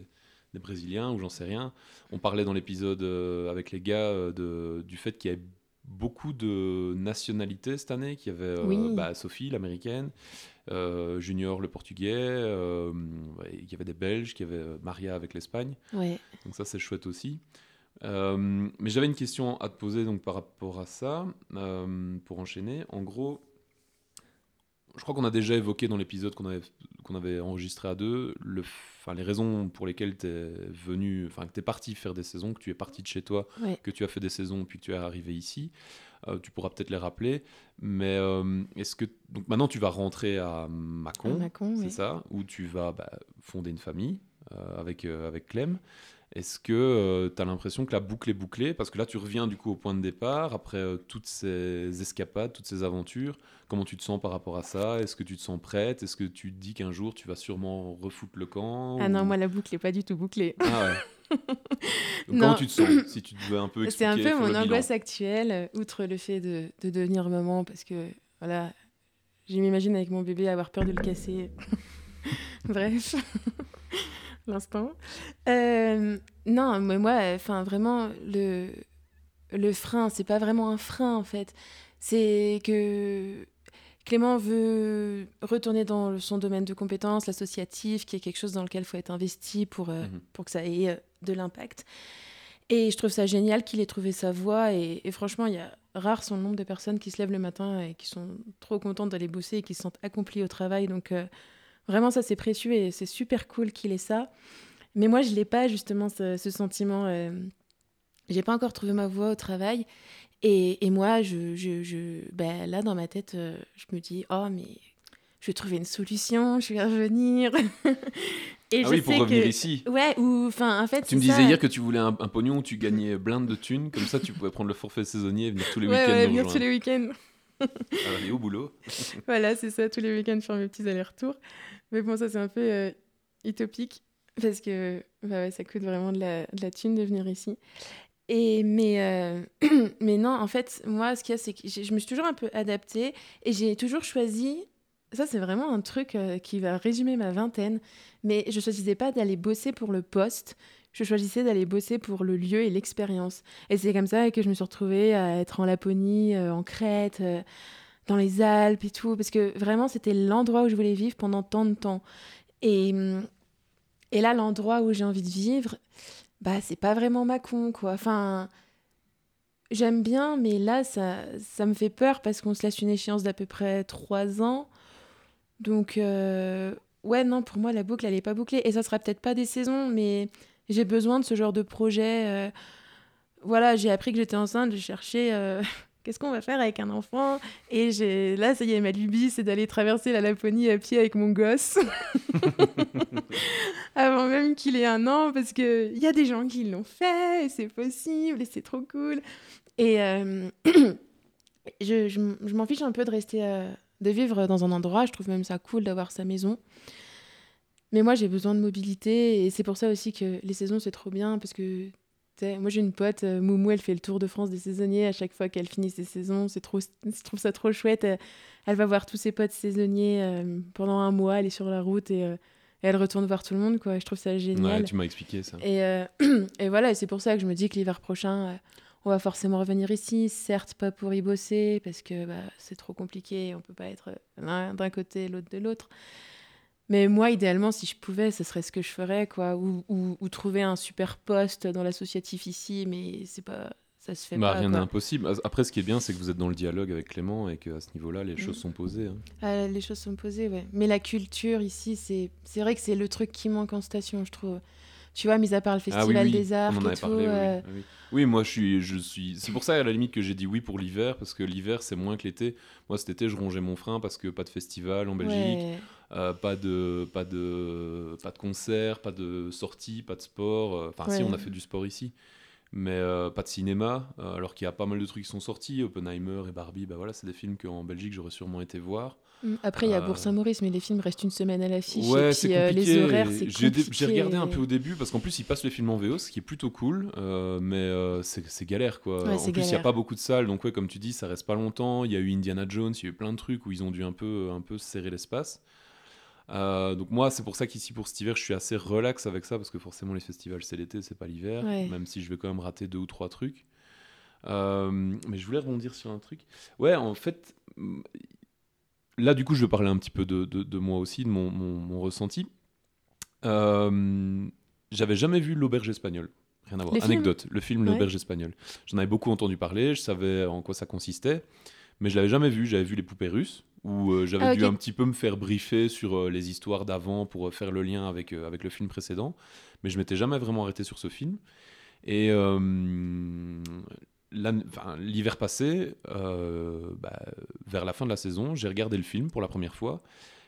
des, Brésiliens ou j'en sais rien. On parlait dans l'épisode avec les gars de, du fait qu'il y avait beaucoup de nationalités cette année, qu'il y avait bah, Sophie, l'américaine. Euh, Junior le portugais, euh, il y avait des Belges, il y avait euh, Maria avec l'Espagne. Donc ça c'est chouette aussi. Mais j'avais une question à te poser donc par rapport à ça, pour enchaîner. En gros, je crois qu'on a déjà évoqué dans l'épisode qu'on avait, qu'on avait enregistré à deux, le, les raisons pour lesquelles tu es venu, enfin que tu es parti faire des saisons, que tu es parti de chez toi, que tu as fait des saisons puis que tu es arrivé ici. Euh, tu pourras peut-être les rappeler. Mais euh, est-ce que. Donc maintenant, tu vas rentrer à Mâcon, c'est ça Où tu vas bah, fonder une famille euh, avec, avec Clem. Est-ce que tu as l'impression que la boucle est bouclée? Parce que là, tu reviens du coup au point de départ, après toutes ces escapades, toutes ces aventures. Comment tu te sens par rapport à ça? Est-ce que tu te sens prête? Est-ce que tu te dis qu'un jour, tu vas sûrement refoutre le camp Ah non, moi, la boucle n'est pas du tout bouclée. Ah ouais. (laughs) Comment tu te sens? Si tu devais un peu C'est un peu mon angoisse actuelle, euh, outre le fait de, de, devenir maman, parce que voilà, je m'imagine avec mon bébé avoir peur de le casser. (laughs) Bref, l'instant. Euh, non, mais moi, enfin vraiment, le, le frein, c'est pas vraiment un frein en fait. C'est que Clément veut retourner dans son domaine de compétences, l'associatif, qui est quelque chose dans lequel il faut être investi pour, euh, mhm. pour que ça ait euh, de l'impact. Et je trouve ça génial qu'il ait trouvé sa voie. Et, franchement, il y a rare son nombre de personnes qui se lèvent le matin et qui sont trop contentes d'aller bosser et qui se sentent accomplies au travail. Donc, euh, vraiment, ça, c'est précieux et c'est super cool qu'il ait ça. Mais moi, je n'ai pas justement ce, ce sentiment. j'ai pas encore trouvé ma voie au travail. Et, et moi, je, je, je ben là, dans ma tête, euh, je me dis, oh, mais je vais trouver une solution, je vais revenir. (laughs) et ah oui, pour revenir ici. Ouais, ou enfin, en fait. Tu me disais hier que tu voulais un, pognon où tu gagnais (laughs) blinde de thunes, comme ça tu pouvais prendre le forfait saisonnier et venir tous les week-ends. Ouais, venir tous les week-ends. Aller au boulot. (laughs) voilà, c'est ça, tous les week-ends faire mes petits allers-retours. Mais bon, ça c'est un peu euh, utopique parce que bah ça coûte vraiment de la, de la thune de venir ici. Et, mais, euh, (clears throat) mais non, en fait, moi, ce qu'il y a, c'est que je me suis toujours un peu adaptée et j'ai toujours choisi. Ça, c'est vraiment un truc euh, qui va résumer ma vingtaine. Mais je choisissais pas d'aller bosser pour le poste. Je choisissais d'aller bosser pour le lieu et l'expérience. Et c'est comme ça que je me suis retrouvée à être en Laponie, euh, en Crète, dans les Alpes et tout. Parce que vraiment, c'était l'endroit où je voulais vivre pendant tant de temps. Et, et là, l'endroit où j'ai envie de vivre, bah c'est pas vraiment Macron quoi. Enfin j'aime bien mais là ça, ça me fait peur parce qu'on se laisse une échéance d'à peu près trois ans. Donc euh, ouais non pour moi la boucle elle est pas bouclée et ça sera peut-être pas des saisons mais j'ai besoin de ce genre de projet. Euh. Voilà j'ai appris que j'étais enceinte, j'ai cherché euh, (laughs) qu'est-ce qu'on va faire avec un enfant? Et j'ai là, ça y est, ma lubie, c'est d'aller traverser la Laponie à pied avec mon gosse. (laughs) (laughs) Avant même qu'il ait un an, parce qu'il y a des gens qui l'ont fait, et c'est possible, et c'est trop cool. Et euh, (clears throat) je, je, m'en fiche un peu de rester, euh, de vivre dans un endroit. Je trouve même ça cool d'avoir sa maison. Mais moi, j'ai besoin de mobilité et c'est pour ça aussi que les saisons, c'est trop bien parce que moi, j'ai une pote, euh, Moumou, elle fait le tour de France des saisonniers à chaque fois qu'elle finit ses saisons. C'est trop, (laughs) je trouve ça trop chouette. Elle, va voir tous ses potes saisonniers euh, pendant un mois. Elle est sur la route et, elle retourne voir tout le monde. Quoi. Je trouve ça génial. Ouais, tu m'as expliqué ça. Et, (clears throat) et voilà, c'est pour ça que je me dis que l'hiver prochain, on va forcément revenir ici. Certes, pas pour y bosser parce que bah, c'est trop compliqué. On peut pas être d'un côté, l'autre de l'autre. Mais moi, idéalement, si je pouvais, ce serait ce que je ferais, quoi. Ou, ou, trouver un super poste dans l'associatif ici, mais c'est pas, ça se fait bah, pas. Rien n'est impossible. Après, ce qui est bien, c'est que vous êtes dans le dialogue avec Clément et qu'à ce niveau-là, les mm. choses sont posées. Hein. Ah, les choses sont posées, ouais. Mais la culture ici, c'est vrai que c'est le truc qui manque en station, je trouve. Tu vois, mis à part le ah Festival des Arts et tout. Euh, oui, oui, moi, je suis, je suis. C'est pour ça, à la limite, que j'ai dit oui pour l'hiver, parce que l'hiver, c'est moins que l'été. Moi, cet été, je rongeais mon frein parce que pas de festival en Belgique. Euh, pas de pas de pas de concert, pas de sortie, pas de sport. Euh, enfin, si on a fait du sport ici, mais euh, pas de cinéma. alors qu'il y a pas mal de trucs qui sont sortis, Oppenheimer et Barbie. Bah voilà, c'est des films qu'en Belgique j'aurais sûrement été voir. Mm. Après, il y a Bourg Saint-Maurice, mais les films restent une semaine à l'affiche. Ouais, c'est compliqué. les horaires, c'est J'ai regardé un peu au début parce qu'en plus, ils passent les films en VO, ce qui est plutôt cool, mais c'est galère quoi. en plus, il n'y a pas beaucoup de salles, donc ouais, comme tu dis, ça reste pas longtemps. Il y a eu Indiana Jones, il y a eu plein de trucs où ils ont dû un peu, un peu serrer l'espace. Euh, donc moi, c'est pour ça qu'ici pour cet hiver, je suis assez relax avec ça parce que forcément les festivals c'est l'été, c'est pas l'hiver, même si je vais quand même rater deux ou trois trucs. Euh, mais je voulais rebondir sur un truc. Ouais, en fait, là du coup, je vais parler un petit peu de, de, moi aussi, de mon, mon, ressenti. Euh, j'avais jamais vu l'auberge espagnole. Rien à voir. Anecdote, le film L'auberge espagnole. J'en avais beaucoup entendu parler, je savais en quoi ça consistait, mais je l'avais jamais vu. J'avais vu les poupées russes où euh, j'avais ah, dû un petit peu me faire briefer sur euh, les histoires d'avant pour euh, faire le lien avec, avec le film précédent. Mais je m'étais jamais vraiment arrêté sur ce film. Et l'hiver passé, bah, vers la fin de la saison, j'ai regardé le film pour la première fois.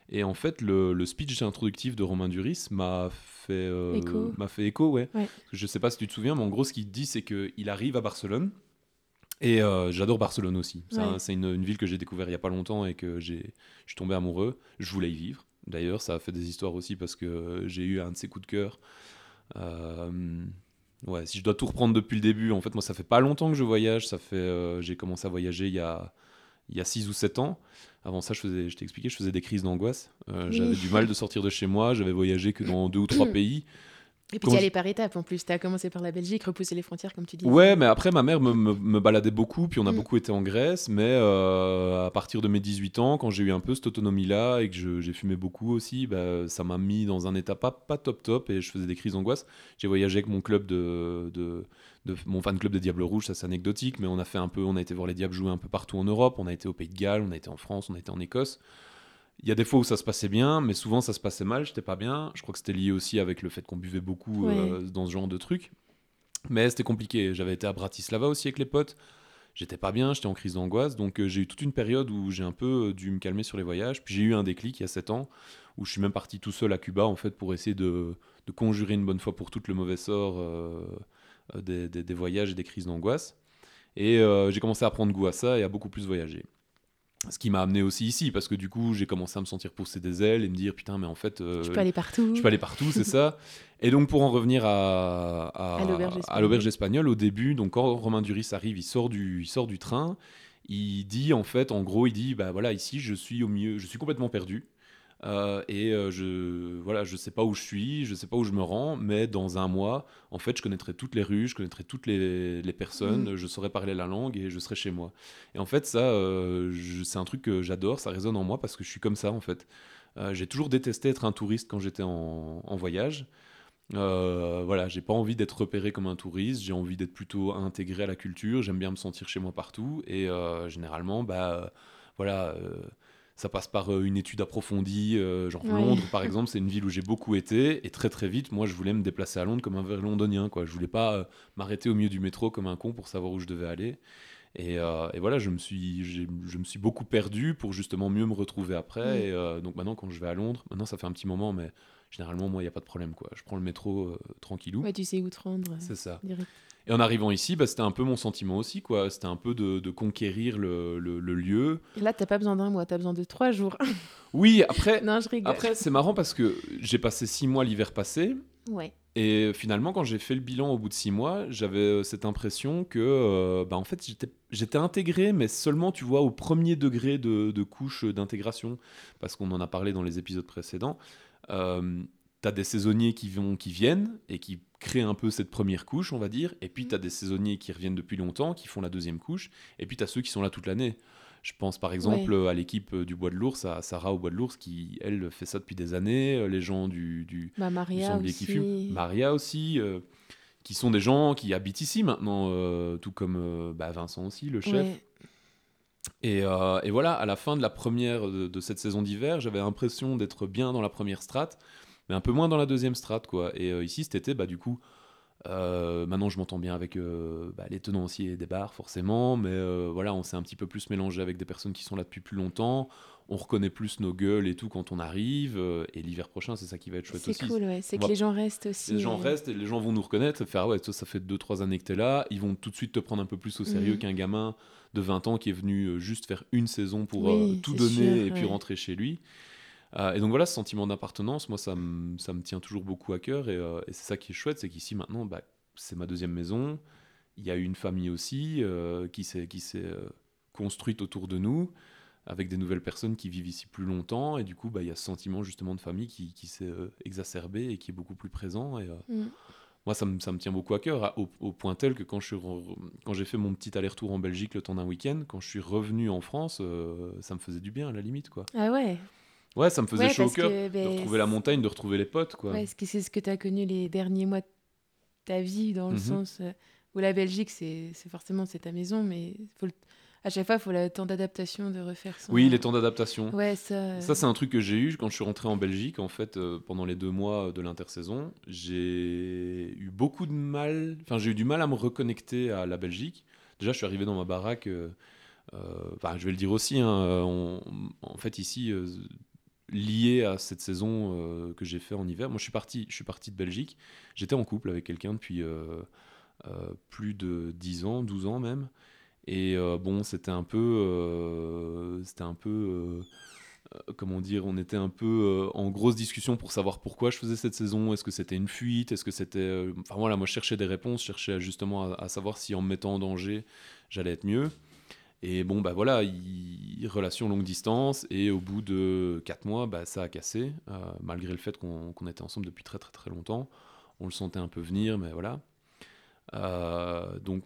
Et en fait, le, le speech introductif de Romain Duris m'a fait, m'a fait écho. Ouais. ouais. Je sais pas si tu te souviens, mais en gros, ce qu'il dit, c'est qu'il arrive à Barcelone. Et euh, j'adore Barcelone aussi. C'est une, ville que j'ai découvert il y a pas longtemps et que je suis tombé amoureux. Je voulais y vivre. D'ailleurs, ça a fait des histoires aussi parce que j'ai eu un de ces coups de cœur. Euh, ouais, si je dois tout reprendre depuis le début, en fait, moi, ça fait pas longtemps que je voyage. Ça fait, euh, j'ai commencé à voyager il y a il y a 6 ou 7 ans. Avant ça, je, faisais, je t'ai expliqué, je faisais des crises d'angoisse. J'avais du mal de sortir de chez moi. J'avais voyagé que dans deux ou trois (clears throat) pays. Et puis tu allais par étapes en plus. Tu as commencé par la Belgique, repousser les frontières comme tu dis. Ouais, mais après, ma mère me, me, baladait beaucoup, puis on a mm. beaucoup été en Grèce. Mais euh, à partir de mes 18 ans, quand j'ai eu un peu cette autonomie-là et que j'ai fumé beaucoup aussi, bah, ça m'a mis dans un état pas, pas top top et je faisais des crises d'angoisse. J'ai voyagé avec mon club de, de, de, mon fan club des Diables Rouges, ça c'est anecdotique, mais on a fait un peu, on a été voir les Diables jouer un peu partout en Europe. On a été au Pays de Galles, on a été en France, on a été en Écosse. Il y a des fois où ça se passait bien, mais souvent ça se passait mal, j'étais pas bien. Je crois que c'était lié aussi avec le fait qu'on buvait beaucoup euh, dans ce genre de trucs. Mais c'était compliqué. J'avais été à Bratislava aussi avec les potes. J'étais pas bien, j'étais en crise d'angoisse. Donc euh, j'ai eu toute une période où j'ai un peu euh, dû me calmer sur les voyages. Puis j'ai eu un déclic il y a 7 ans où je suis même parti tout seul à Cuba en fait pour essayer de, de conjurer une bonne fois pour toutes le mauvais sort des, des, des, voyages et des crises d'angoisse. Et j'ai commencé à prendre goût à ça et à beaucoup plus voyager. Ce qui m'a amené aussi ici, parce que du coup, j'ai commencé à me sentir pousser des ailes et me dire, putain, mais en fait. Euh, je peux aller partout. Je peux aller partout, c'est ça. Et donc, pour en revenir à, à, l'auberge espagnole. au début, donc quand Romain Duris arrive, il sort du, il sort du train. Il dit, en fait, en gros, il dit, bah voilà, ici, je suis au milieu, je suis complètement perdu. Euh, et euh, je voilà, je sais pas où je suis, je sais pas où je me rends, mais dans un mois, en fait, je connaîtrai toutes les rues, je connaîtrai toutes les, les personnes, mm. je saurai parler la langue et je serai chez moi. Et en fait, ça, euh, c'est un truc que j'adore, ça résonne en moi parce que je suis comme ça en fait. j'ai toujours détesté être un touriste quand j'étais en, en, voyage. voilà, j'ai pas envie d'être repéré comme un touriste, j'ai envie d'être plutôt intégré à la culture, j'aime bien me sentir chez moi partout et généralement, bah voilà ça passe par euh, une étude approfondie, euh, genre Londres par (laughs) exemple, c'est une ville où j'ai beaucoup été, et très très vite, moi je voulais me déplacer à Londres comme un vrai londonien, quoi. Je voulais pas euh, m'arrêter au milieu du métro comme un con pour savoir où je devais aller. Et, voilà, je me, suis, je me suis beaucoup perdu pour justement mieux me retrouver après. Et donc maintenant, quand je vais à Londres, maintenant ça fait un petit moment, mais généralement, moi, il n'y a pas de problème. quoi. Je prends le métro tranquillou. Ouais, tu sais où te rendre. C'est ça. Et en arrivant ici, bah, c'était un peu mon sentiment aussi, quoi. C'était un peu de, de conquérir le, le- le lieu. Et là, t'as pas besoin d'un mois, t'as besoin de trois jours. (laughs) Oui, après, non, je rigole. après c'est marrant parce que j'ai passé six mois l'hiver passé. Ouais. Et finalement, quand j'ai fait le bilan au bout de six mois, j'avais euh, cette impression que, euh, bah, en fait, j'étais- j'étais intégré, mais seulement, tu vois, au premier degré de, de couche d'intégration, parce qu'on en a parlé dans les épisodes précédents. Euh, T'as des saisonniers qui, vont, qui viennent et qui créent un peu cette première couche, on va dire. Et puis, Mhm. t'as des saisonniers qui reviennent depuis longtemps, qui font la deuxième couche. Et puis, t'as ceux qui sont là toute l'année. Je pense par exemple à l'équipe du Bois de l'Ours, à Sarah au Bois de l'Ours, qui, elle, fait ça depuis des années. Euh, Les gens du, du, Bah, Maria aussi. qui fume. Maria aussi, euh, qui sont des gens qui habitent ici maintenant, euh, tout comme euh, bah, Vincent aussi, le chef. Et, euh, et voilà, à la fin de la première de, de cette saison d'hiver, j'avais l'impression d'être bien dans la première strate, mais un peu moins dans la deuxième strate, quoi. Et euh, ici, cet été, bah, du coup, euh, maintenant je m'entends bien avec euh, bah, les tenanciers des bars, forcément, mais euh, voilà, on s'est un petit peu plus mélangé avec des personnes qui sont là depuis plus longtemps. On reconnaît plus nos gueules et tout quand on arrive. et l'hiver prochain, c'est ça qui va être chouette C'est aussi. cool, ouais. C'est que va- les gens restent aussi. Les gens restent et les gens vont nous reconnaître, faire ah ouais, toi ça fait 2-3 années que t'es là, ils vont tout de suite te prendre un peu plus au sérieux Mhm. qu'un gamin de 20 ans qui est venu juste faire une saison pour Oui, tout c'est donner sûr, et puis rentrer chez lui. Euh, et donc voilà, ce sentiment d'appartenance, moi ça me, ça me tient toujours beaucoup à cœur et, euh, et c'est ça qui est chouette, c'est qu'ici maintenant, bah, c'est ma deuxième maison, il y a une famille aussi euh, qui s'est construite autour de nous avec des nouvelles personnes qui vivent ici plus longtemps et du coup bah, il y a ce sentiment justement de famille qui, qui s'est exacerbé et qui est beaucoup plus présent et, mm. moi, ça me, ça me tient beaucoup à cœur, à- au, au point tel que quand j'ai fait mon petit aller-retour en Belgique le temps d'un week-end, quand je suis revenu en France, ça me faisait du bien à la limite, quoi. Ah ouais. Ouais, ça me faisait Ouais, chaud au cœur que, de ben, retrouver la montagne, de retrouver les potes, quoi. Ouais, c'est ce que tu as connu les derniers mois de ta vie, dans le Mhm. sens euh, où la Belgique, c'est forcément c'est ta maison, mais faut le- à chaque fois, il faut le temps d'adaptation de refaire son. Oui, les temps d'adaptation. Ouais, ça. euh, Ça, c'est un truc que j'ai eu quand je suis rentré en Belgique. En fait, euh, pendant les deux mois de l'intersaison, j'ai eu beaucoup de mal. Enfin, j'ai eu du mal à me reconnecter à la Belgique. Déjà, je suis arrivé dans ma baraque. euh, euh, Enfin, je vais le dire aussi. hein, on- en fait, ici, lié à cette saison euh, que j'ai fait en hiver, moi, je suis parti. Je suis parti de Belgique. J'étais en couple avec quelqu'un depuis euh, euh, plus de 10 ans, 12 ans même. Et bon, c'était un peu, c'était un peu, comment dire, on était un peu en grosse discussion pour savoir pourquoi je faisais cette saison. Est-ce que c'était une fuite? Est-ce que c'était, enfin voilà, moi je cherchais des réponses, je cherchais justement à, à savoir si en me mettant en danger, j'allais être mieux. Et bon, bah voilà, il- relation longue distance, et au bout de 4 mois, bah, ça a cassé, euh, malgré le fait qu'on était ensemble depuis très très très longtemps. On le sentait un peu venir, mais voilà. Euh, donc,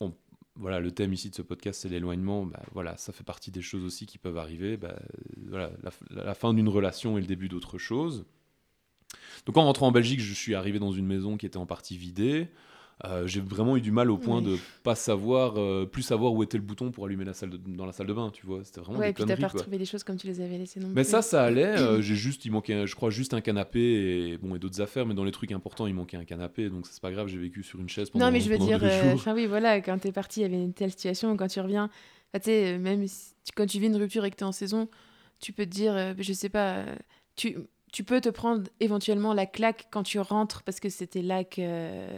on- voilà, le thème ici de ce podcast, c'est l'éloignement. Bah, voilà, ça fait partie des choses aussi qui peuvent arriver. Bah, voilà, la, la fin d'une relation et le début d'autre chose. Donc, en rentrant en Belgique, je suis arrivé dans une maison qui était en partie vidée. Euh, j'ai vraiment eu du mal au point Oui. de pas savoir, euh, plus savoir où était le bouton pour allumer la salle de- dans la salle de bain, tu vois. C'était vraiment Ouais, des et puis t'as pas retrouvé les choses comme tu les avais laissées non Mais ça, ça allait. (clears throat) euh, j'ai juste, il manquait, je crois, juste un canapé et bon et d'autres affaires. Mais dans les trucs importants, il manquait un canapé, donc c'est pas grave. J'ai vécu sur une chaise pendant. Non, mais je veux dire, enfin oui, voilà, quand t'es parti, il y avait une telle situation, quand tu reviens, tu sais, même si- quand tu vis une rupture et que t'es en saison, tu peux te dire, je sais pas, tu, tu peux te prendre éventuellement la claque quand tu rentres parce que c'était là que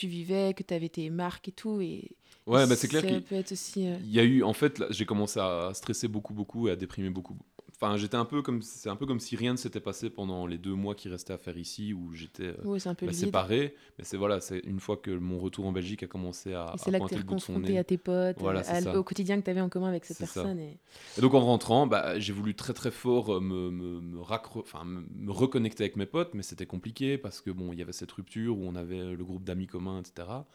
tu vivais, que t'avais tes marques et tout, et Ouais, bah c'est clair ça qu'il peut être aussi. euh, il y a eu, en fait, j'ai commencé à stresser beaucoup, beaucoup et à déprimer beaucoup. Enfin, j'étais un peu comme, c'est un peu comme si rien ne s'était passé pendant les deux mois qui restaient à faire ici, où j'étais euh, bah, séparé. Mais c'est voilà, c'est une fois que mon retour en Belgique a commencé à, Et à là que pointer t'es le bout de son nez. à tes potes, Voilà, euh, à- au quotidien que t'avais en commun avec cette personne. Et... Et donc en rentrant, bah, j'ai voulu très très fort euh, me, me, me, raccro- enfin, me, reconnecter avec mes potes, mais c'était compliqué parce que bon, il y avait cette rupture où on avait le groupe d'amis communs, etc.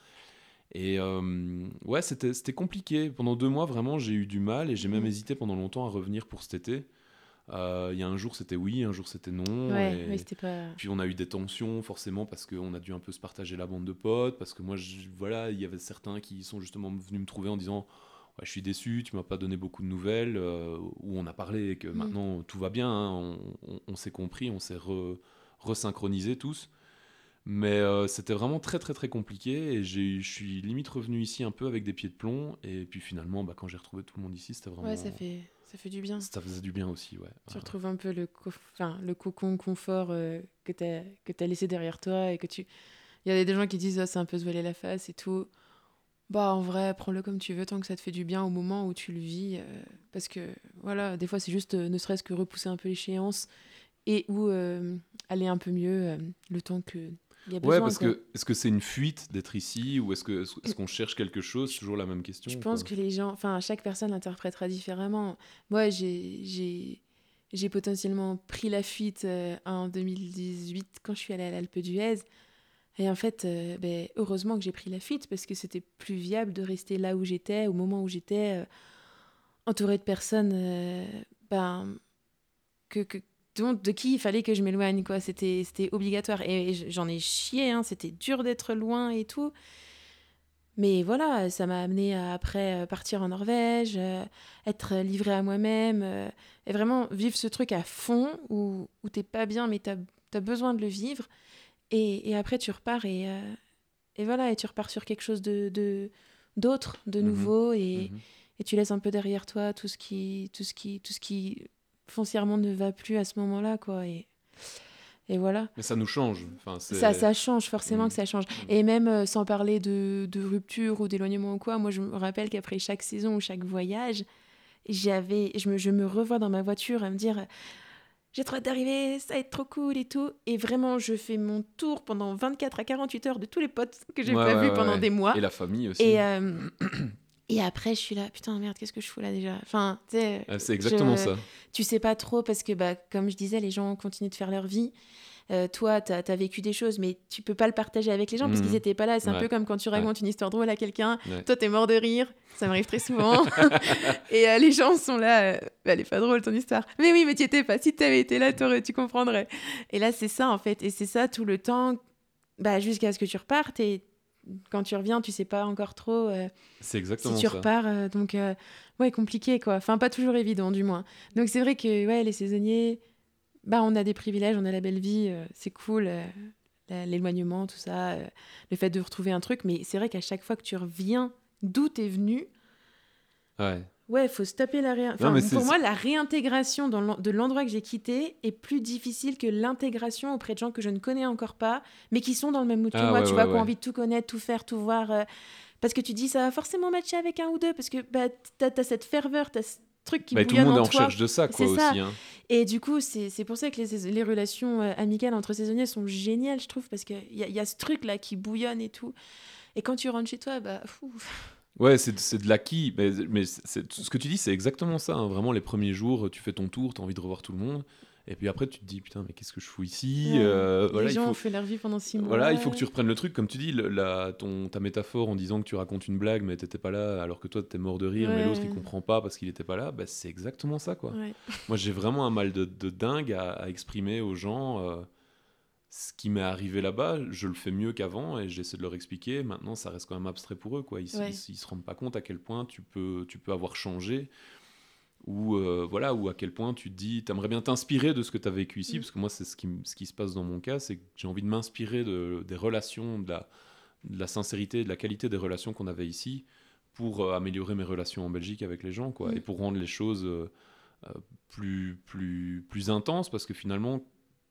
Et euh, ouais, c'était compliqué. Pendant deux mois, vraiment, j'ai eu du mal et j'ai même Mhm. hésité pendant longtemps à revenir pour cet été. Euh, Il y a un jour c'était oui, un jour c'était non. Ouais, et- mais c'était pas. puis on a eu des tensions forcément parce qu'on a dû un peu se partager la bande de potes, parce que moi, je- voilà, il y avait certains qui sont justement venus me trouver en disant je suis déçu, tu m'as pas donné beaucoup de nouvelles, euh, où on a parlé et que Mm. maintenant tout va bien, hein, on, on- on s'est compris, on s'est re- resynchronisés tous. Mais euh, c'était vraiment très très très compliqué et j'ai- je suis limite revenu ici un peu avec des pieds de plomb et puis finalement bah, quand j'ai retrouvé tout le monde ici c'était vraiment Ouais, ça fait, ça fait du bien. ça faisait du bien aussi ouais. Tu retrouves un peu le, co- enfin, le cocon confort euh, que tu as, laissé derrière toi et que tu, Il y a des gens qui disent, ah, c'est un peu se voiler la face et tout. Bah, en vrai, prends-le comme tu veux, tant que ça te fait du bien au moment où tu le vis. euh, parce que, voilà, des fois, c'est juste, euh, ne serait-ce que repousser un peu l'échéance et ou aller un peu mieux le temps que il y a besoin. Ouais, parce quoi. que est-ce que c'est une fuite d'être ici ou est-ce que est-ce qu'on cherche quelque chose C'est toujours la même question. Je pense quoi. que les gens, enfin, chaque personne l'interprétera différemment. Moi, j'ai, j'ai, j'ai potentiellement pris la fuite euh, en 2018 quand je suis allée à l'Alpe d'Huez. Et en fait, euh, ben, heureusement que j'ai pris la fuite parce que c'était plus viable de rester là où j'étais, au moment où j'étais, euh, entourée de personnes ben, que, que, dont- de qui il fallait que je m'éloigne. quoi. C'était, c'était obligatoire. Et, j'en ai chié, hein, c'était dur d'être loin et tout. Mais voilà, ça m'a amené à après euh, partir en Norvège, euh, être livrée à moi-même, euh, et vraiment vivre ce truc à fond où, où t'es pas bien, mais t'as as besoin de le vivre. Et, et après, tu repars et, euh, et voilà, et tu repars sur quelque chose de de- d'autre, de, Mhm. nouveau, et, Mhm. et tu laisses un peu derrière toi tout ce qui, tout ce qui, tout ce qui foncièrement ne va plus à ce moment-là, quoi. Et, et voilà. Mais ça nous change. Enfin, Ça, ça change, forcément Mm. que ça change. Mm. Et même euh, sans parler de, de rupture ou d'éloignement ou quoi, moi je me rappelle qu'après chaque saison ou chaque voyage, j'avais, je me, je me revois dans ma voiture à me dire j'ai trop hâte d'arriver, ça va être trop cool et tout. Et vraiment, je fais mon tour pendant 24 à 48 heures de tous les potes que j'ai Ouais, pas ouais, vus pendant ouais. des mois. Et la famille aussi. Et, euh, et après, je suis là, putain, merde, qu'est-ce que je fous là déjà? Enfin, tu sais, Ah, c'est exactement je- ça. tu sais pas trop parce que, bah, comme je disais, les gens continuent de faire leur vie. Euh, toi, tu as, vécu des choses, mais tu peux pas le partager avec les gens parce Mhm. qu'ils n'étaient pas là. C'est un peu comme quand tu racontes une histoire drôle à quelqu'un. Ouais. Toi, t'es mort de rire. Ça m'arrive très souvent. (laughs) et euh, les gens sont là. euh, Bah, elle est pas drôle ton histoire. Mais oui, mais tu étais pas. Si tu avais été là, tu comprendrais. Et là, c'est ça en fait. Et c'est ça tout le temps, bah, jusqu'à ce que tu repartes. Et quand tu reviens, tu sais pas encore trop. euh, C'est exactement si tu ça. repars. euh, donc, euh, ouais, compliqué, quoi. Enfin, pas toujours évident, du moins. Donc, c'est vrai que, ouais, les saisonniers, bah, on a des privilèges, on a la belle vie, euh, c'est cool, l'éloignement, tout ça, le fait de retrouver un truc. Mais c'est vrai qu'à chaque fois que tu reviens d'où t'es venu, Ouais. Ouais, faut se taper la ré... enfin, Pour moi, la réintégration dans de l'endroit que j'ai quitté est plus difficile que l'intégration auprès de gens que je ne connais encore pas, mais qui sont dans le même mood que Ah, moi, ouais, tu ouais, vois, qui ouais. ont envie de tout connaître, tout faire, tout voir. euh, parce que tu dis, ça va forcément matcher avec un ou deux, parce que bah, t'as as cette ferveur, t'as ce truc qui Bah, tout le bouillonne monde est en en recherche de ça, quoi, ça. aussi. hein. Et du coup, c'est pour ça que les relations euh, amicales entre saisonniers sont géniales, je trouve, parce qu'il y, a- y a ce truc-là qui bouillonne et tout. Et quand tu rentres chez toi, bah, (laughs) fou. Ouais, c'est c'est de l'acquis. Mais, mais c'est- ce que tu dis, c'est exactement ça. hein. Vraiment, les premiers jours, tu fais ton tour, tu as envie de revoir tout le monde. Et puis après, tu te dis, putain, mais qu'est-ce que je fous ici Ouais. Euh, les voilà, il gens faut... ont fait leur vie pendant six mois. Voilà, il faut que tu reprennes le truc, comme tu dis, le- la, ton, ta métaphore en disant que tu racontes une blague, mais t'étais pas là, alors que toi t'es mort de rire, mais l'autre il comprend pas parce qu'il était pas là, bah, c'est exactement ça, quoi. Ouais. Moi j'ai vraiment un mal de, de dingue à, à exprimer aux gens euh, ce qui m'est arrivé là-bas. Je le fais mieux qu'avant et j'essaie de leur expliquer. Maintenant, ça reste quand même abstrait pour eux, quoi. Ils, Ouais. ils, ils se rendent pas compte à quel point tu peux, tu peux avoir changé. Ou euh, voilà, ou à quel point tu te dis, t'aimerais bien t'inspirer de ce que tu as vécu ici, Mm. parce que moi c'est ce qui, m- ce qui se passe dans mon cas, c'est que j'ai envie de m'inspirer de, des relations, de la, de la sincérité, de la qualité des relations qu'on avait ici, pour euh, améliorer mes relations en Belgique avec les gens, quoi, Mm. et pour rendre les choses euh, plus, plus, plus intenses, parce que finalement,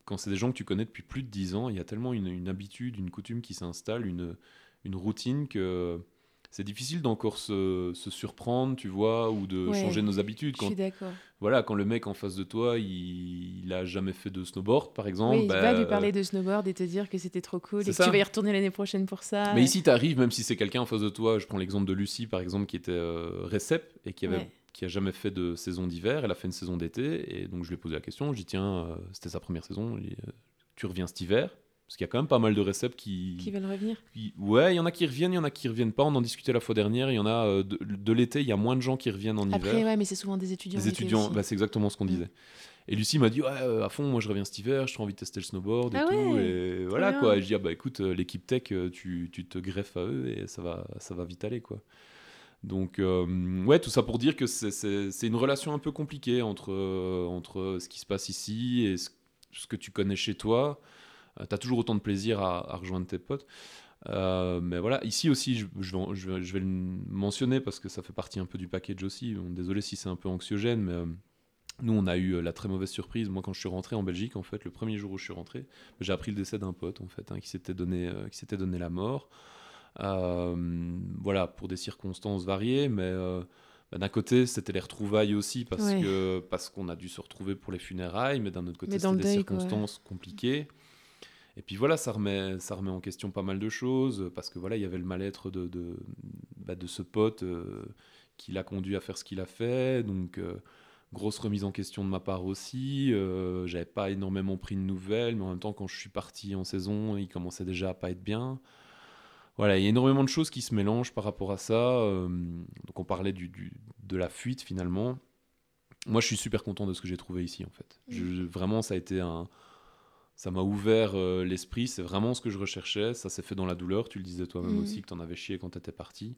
quand c'est des gens que tu connais depuis plus de 10 ans, il y a tellement une, une habitude, une coutume qui s'installe, une, une routine que c'est difficile d'encore se, se surprendre, tu vois, ou de Ouais. changer nos habitudes. Je Quand, suis d'accord. voilà, quand le mec en face de toi, il, il a jamais fait de snowboard, par exemple. Oui, bah, va lui parler de snowboard et te dire que c'était trop cool et que tu vas y retourner l'année prochaine pour ça. Mais ici, tu arrives, même si c'est quelqu'un en face de toi, je prends l'exemple de Lucie, par exemple, qui était euh, récep et qui avait Ouais. Qui a jamais fait de saison d'hiver, elle a fait une saison d'été, et donc je lui ai posé la question, je lui ai dit, tiens, euh, c'était sa première saison, je dit, euh, tu reviens cet hiver? Parce qu'il y a quand même pas mal de réceps qui... Qui veulent revenir. qui- Ouais, il y en a qui reviennent, il y en a qui reviennent pas, on en discutait la fois dernière, il y en a euh, de, de l'été, il y a moins de gens qui reviennent en Après, hiver. ouais, mais c'est souvent des étudiants. L'été étudiants, bah, c'est exactement ce qu'on Mm. disait. Et Lucie m'a dit, ouais, à fond, moi je reviens cet hiver, j'ai trop envie de tester le snowboard et Ah tout. ouais, et voilà bien. quoi. Et je dis, ah bah écoute, l'équipe tech, tu, tu te greffes à eux et ça va, ça va vite aller quoi. Donc, euh, ouais, tout ça pour dire que c'est- une relation un peu compliquée entre, euh, entre ce qui se passe ici et ce, que tu connais chez toi. tu as toujours autant de plaisir à, rejoindre tes potes. Euh, mais voilà, ici aussi, je, vais, le mentionner parce que ça fait partie un peu du package aussi. Bon, désolé si c'est un peu anxiogène, mais euh, nous, on a eu la très mauvaise surprise. Moi, quand je suis rentré en Belgique, en fait, le premier jour où je suis rentré, j'ai appris le décès d'un pote, en fait, hein, qui s'était donné, qui s'était donné la mort. Voilà, pour des circonstances variées, mais bah, d'un côté, c'était les retrouvailles aussi parce que parce qu'on a dû se retrouver pour les funérailles, mais d'un autre côté, c'était des circonstances compliquées. Et puis voilà, ça remet, ça remet en question pas mal de choses, parce que voilà, il y avait le mal-être de, de, bah, de, ce pote euh, qui l'a conduit à faire ce qu'il a fait. Donc, euh, grosse remise en question de ma part aussi. Euh, J'avais pas énormément pris de nouvelles, mais en même temps, quand je suis parti en saison, il commençait déjà à pas être bien voilà, il y a énormément de choses qui se mélangent par rapport à ça. Euh, donc on parlait du, de la fuite finalement. Moi, je suis super content de ce que j'ai trouvé ici en fait. Mm. vraiment, ça a été un, ça m'a ouvert euh, l'esprit. C'est vraiment ce que je recherchais. Ça s'est fait dans la douleur. Tu le disais toi-même mm. aussi que tu en avais chié quand tu étais parti.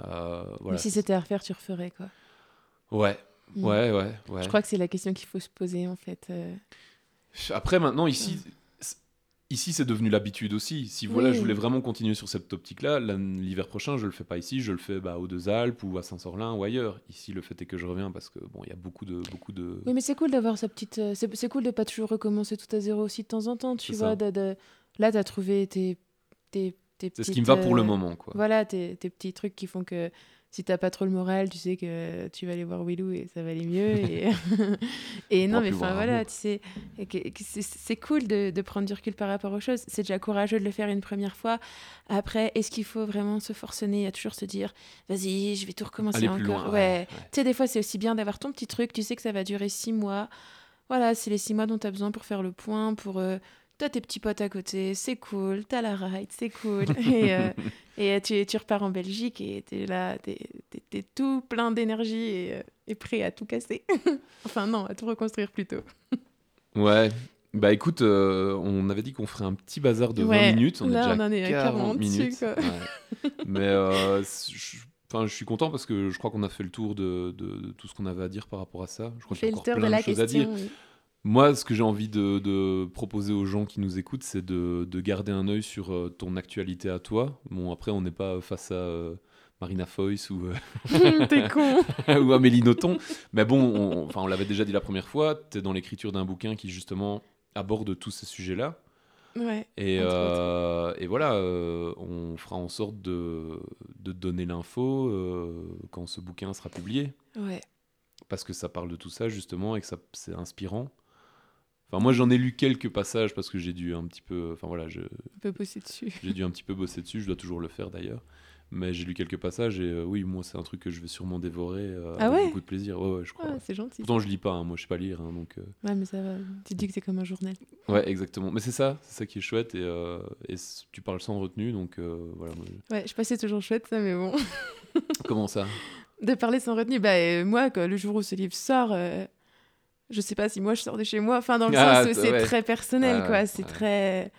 Euh, voilà. Mais si c'était à refaire, tu referais quoi Ouais, mm. ouais, ouais, ouais. Je crois que c'est la question qu'il faut se poser en fait. Après, maintenant ici Ici, c'est devenu l'habitude aussi. Si voilà, je voulais vraiment continuer sur cette optique-là, l'hiver prochain, je le fais pas ici, je le fais bah, aux Deux Alpes ou à Saint-Sorlin ou ailleurs. Ici, le fait est que je reviens parce que bon, il y a beaucoup de beaucoup de. Oui, mais c'est cool d'avoir sa petite. Euh, c'est cool de pas toujours recommencer tout à zéro aussi de temps en temps. Tu vois, de, là, tu as trouvé tes tes, tes C'est ce qui me va pour le euh, moment, quoi. Voilà, tes, tes petits trucs qui font que si t'as pas trop le moral, tu sais que tu vas aller voir Willou et ça va aller mieux. et, (laughs) (laughs) et non, mais enfin voilà, tu sais, c'est cool de, de, prendre du recul par rapport aux choses. C'est déjà courageux de le faire une première fois. Après, est-ce qu'il faut vraiment se forcener à toujours se dire, vas-y, je vais tout recommencer encore ouais. Tu sais, des fois, c'est aussi bien d'avoir ton petit truc. Tu sais que ça va durer six mois. Voilà, c'est les six mois dont tu as besoin pour faire le point, pour euh, t'as tes petits potes à côté, c'est cool, t'as la ride, c'est cool. (laughs) et, euh, et tu, tu, repars en Belgique et t'es là, t'es es, tout plein d'énergie et, euh, et, prêt à tout casser. (laughs) enfin non, à tout reconstruire plutôt. (laughs) ouais. Bah écoute, euh, on avait dit qu'on ferait un petit bazar de 20 minutes. On est déjà on en est à 40, minutes. Mais je, Enfin, je suis content parce que je crois qu'on a fait le tour de, de, tout ce qu'on avait à dire par rapport à ça. Je crois qu'il y a encore plein de, choses question, à dire. Oui. Moi, ce que j'ai envie de, proposer aux gens qui nous écoutent, c'est de, garder un œil sur euh, ton actualité à toi. Bon, après, on n'est pas face à euh, Marina Foyce ou, euh, (laughs) (laughs) ou Amélie Nothomb. Mais bon, on, on l'avait déjà dit la première fois, tu es dans l'écriture d'un bouquin qui, justement, aborde tous ces sujets-là. Ouais, et, et, voilà, on fera en sorte de, de donner l'info quand ce bouquin sera publié. Ouais. Parce que ça parle de tout ça, justement, et que c'est inspirant. Enfin, moi, j'en ai lu quelques passages parce que j'ai dû un petit peu. Enfin, voilà. Je, un peu bosser dessus. J'ai dû un petit peu bosser dessus. Je dois toujours le faire d'ailleurs. Mais j'ai lu quelques passages et euh, oui, moi, c'est un truc que je vais sûrement dévorer euh, ah avec beaucoup de plaisir. Ouais, ouais je crois. Ah, c'est gentil. Pourtant, je lis pas. Hein, moi, je sais pas lire. Hein, donc, euh. Ouais, mais ça va. Tu dis que c'est comme un journal. Ouais, exactement. Mais c'est ça. C'est ça qui est chouette. Et, et tu parles sans retenue. Donc, voilà. Ouais, je sais pas si c'est toujours chouette, ça, mais bon. Comment ça? (laughs) De parler sans retenue. Bah, moi, le jour où ce livre sort je sais pas si moi je sors de chez moi. Enfin, dans le ah, sens où c'est très personnel, quoi. C'est très.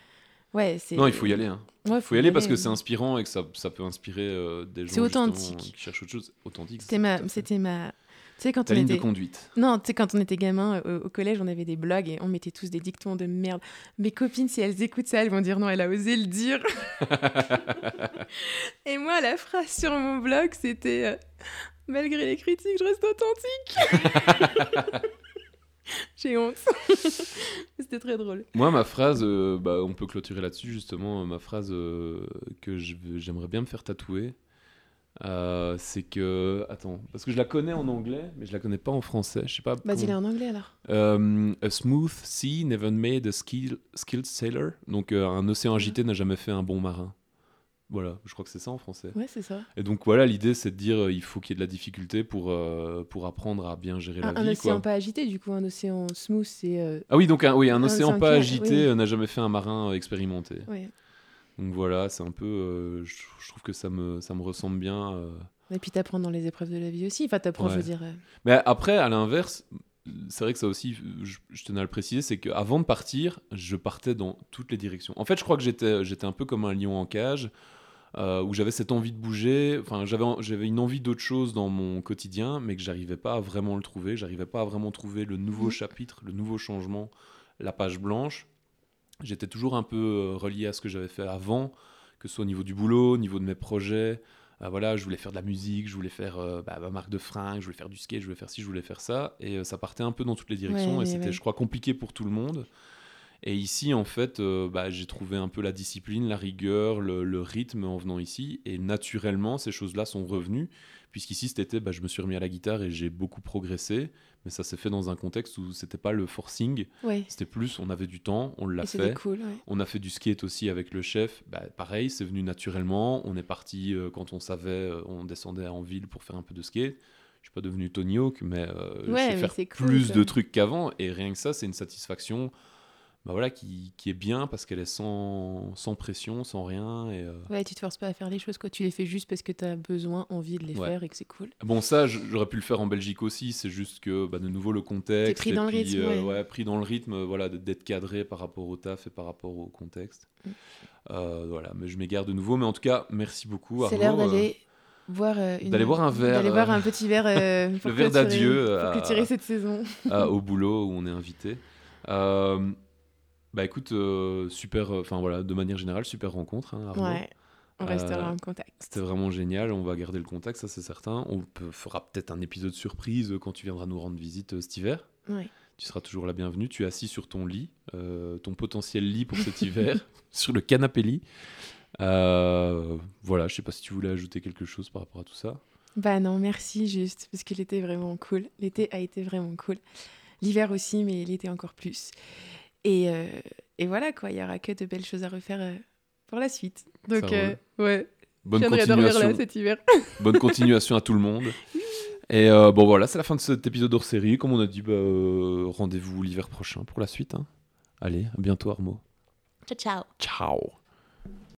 Ouais, c'est. Non, il faut y aller. Hein. il faut, y aller, parce que c'est inspirant et que ça, ça peut inspirer euh, des gens authentique. qui cherchent autre chose. Authentique. C'était ma, c'était ma. Tu sais, quand Ta on ligne était... de conduite. Non, tu sais, quand on était gamin au, collège, on avait des blogs et on mettait tous des dictons de merde. Mes copines, si elles écoutent ça, elles vont dire non, elle a osé le dire. (laughs) et moi, la phrase sur mon blog, c'était euh, Malgré les critiques, je reste authentique. (laughs) (laughs) J'ai honte. (laughs) C'était très drôle. Moi, ma phrase, euh, bah, on peut clôturer là-dessus justement. Ma phrase euh, que j'aimerais bien me faire tatouer, euh, c'est que. Attends, parce que je la connais en anglais, mais je la connais pas en français. Je sais pas. Vas-y, comment... en anglais alors. a smooth sea never made a skilled sailor. Donc, un océan agité n'a jamais fait un bon marin. Voilà, je crois que c'est ça en français. Ouais, c'est ça. Et donc voilà, l'idée c'est de dire euh, il faut qu'il y ait de la difficulté pour, euh, pour apprendre à bien gérer la vie. Un océan pas agité, du coup, un océan smooth, c'est. Euh, ah oui, donc un, oui, un, océan, pas agité n'a jamais fait un marin expérimenté. Oui. Donc voilà, c'est un peu. Je, trouve que ça me, ça me ressemble bien. Et puis t'apprends dans les épreuves de la vie aussi. Enfin, t'apprends, je dire. Mais après, à l'inverse, c'est vrai que ça aussi, je, tenais à le préciser, c'est qu'avant de partir, je partais dans toutes les directions. En fait, je crois que j'étais, j'étais un peu comme un lion en cage. Euh, où j'avais cette envie de bouger. Enfin, j'avais, j'avais une envie d'autre chose dans mon quotidien, mais que j'arrivais pas à vraiment le trouver. J'arrivais pas à vraiment trouver le nouveau mhm. chapitre, le nouveau changement, la page blanche. J'étais toujours un peu euh, relié à ce que j'avais fait avant, que ce soit au niveau du boulot, au niveau de mes projets, bah voilà, je voulais faire de la musique, je voulais faire euh, bah, ma marque de fringues, je voulais faire du skate, je voulais faire ci, je voulais faire ça. Et euh, ça partait un peu dans toutes les directions. Ouais, et c'était, ouais. je crois, compliqué pour tout le monde. Et ici, en fait, euh, bah, j'ai trouvé un peu la discipline, la rigueur, le, le rythme en venant ici. Et naturellement, ces choses-là sont revenues. Puisqu'ici, cet été, bah, je me suis remis à la guitare et j'ai beaucoup progressé. Mais ça s'est fait dans un contexte où c'était pas le forcing. Ouais. C'était plus, on avait du temps, on l'a fait. cool. ouais. On a fait du skate aussi avec le chef. Bah, pareil, c'est venu naturellement. On est parti euh, quand on savait, euh, on descendait en ville pour faire un peu de skate. Je suis pas devenu Tony Hawk, mais euh, je Ouais, sais mais faire c'est cool, plus ça. de trucs qu'avant. Et rien que ça, c'est une satisfaction bah, voilà, qui, qui est bien parce qu'elle est sans, sans pression, sans rien. Et, euh, Ouais, tu te forces pas à faire les choses, quoi. Tu les fais juste parce que tu as besoin, envie de les Ouais. faire et que c'est cool. Bon, ça, j'aurais pu le faire en Belgique aussi. C'est juste que, bah, de nouveau, le contexte. pris et dans le rythme, euh, ouais. pris dans le rythme, voilà, d'être cadré par rapport au taf et par rapport au contexte. Mm. Euh, voilà, mais je m'égare de nouveau. Mais en tout cas, merci beaucoup. C'est l'heure d'aller voir euh, une- d'aller boire un verre, D'aller boire un petit verre. euh, (laughs) le verre d'adieu, Pour clôturer cette saison. à- au boulot où on est invité. Euh, bah écoute, euh, super, enfin voilà, de manière générale, super rencontre, hein. Ouais. On restera Euh, en contact. C'était vraiment génial, on va garder le contact, ça c'est certain. On peut, fera peut-être un épisode surprise quand tu viendras nous rendre visite euh, cet hiver. Ouais. Tu seras toujours la bienvenue. Tu es assis sur ton lit, euh, ton potentiel lit pour cet hiver, (laughs) (laughs) sur le canapé lit. Euh, voilà, je sais pas si tu voulais ajouter quelque chose par rapport à tout ça. Bah non, merci juste, parce que l'été vraiment cool. L'été a été vraiment cool. L'hiver aussi, mais l'été encore plus. Et, euh, et voilà, quoi, il y aura que de belles choses à refaire euh, pour la suite. Donc, euh, ouais, je Bonne viendrai dormir là continuation, cet hiver. (laughs) bonne continuation à tout le monde. Et euh, bon voilà, c'est la fin de cet épisode hors série. Comme on a dit, bah, euh, rendez-vous l'hiver prochain pour la suite. hein. Allez, à bientôt Armo. Ciao, ciao. Ciao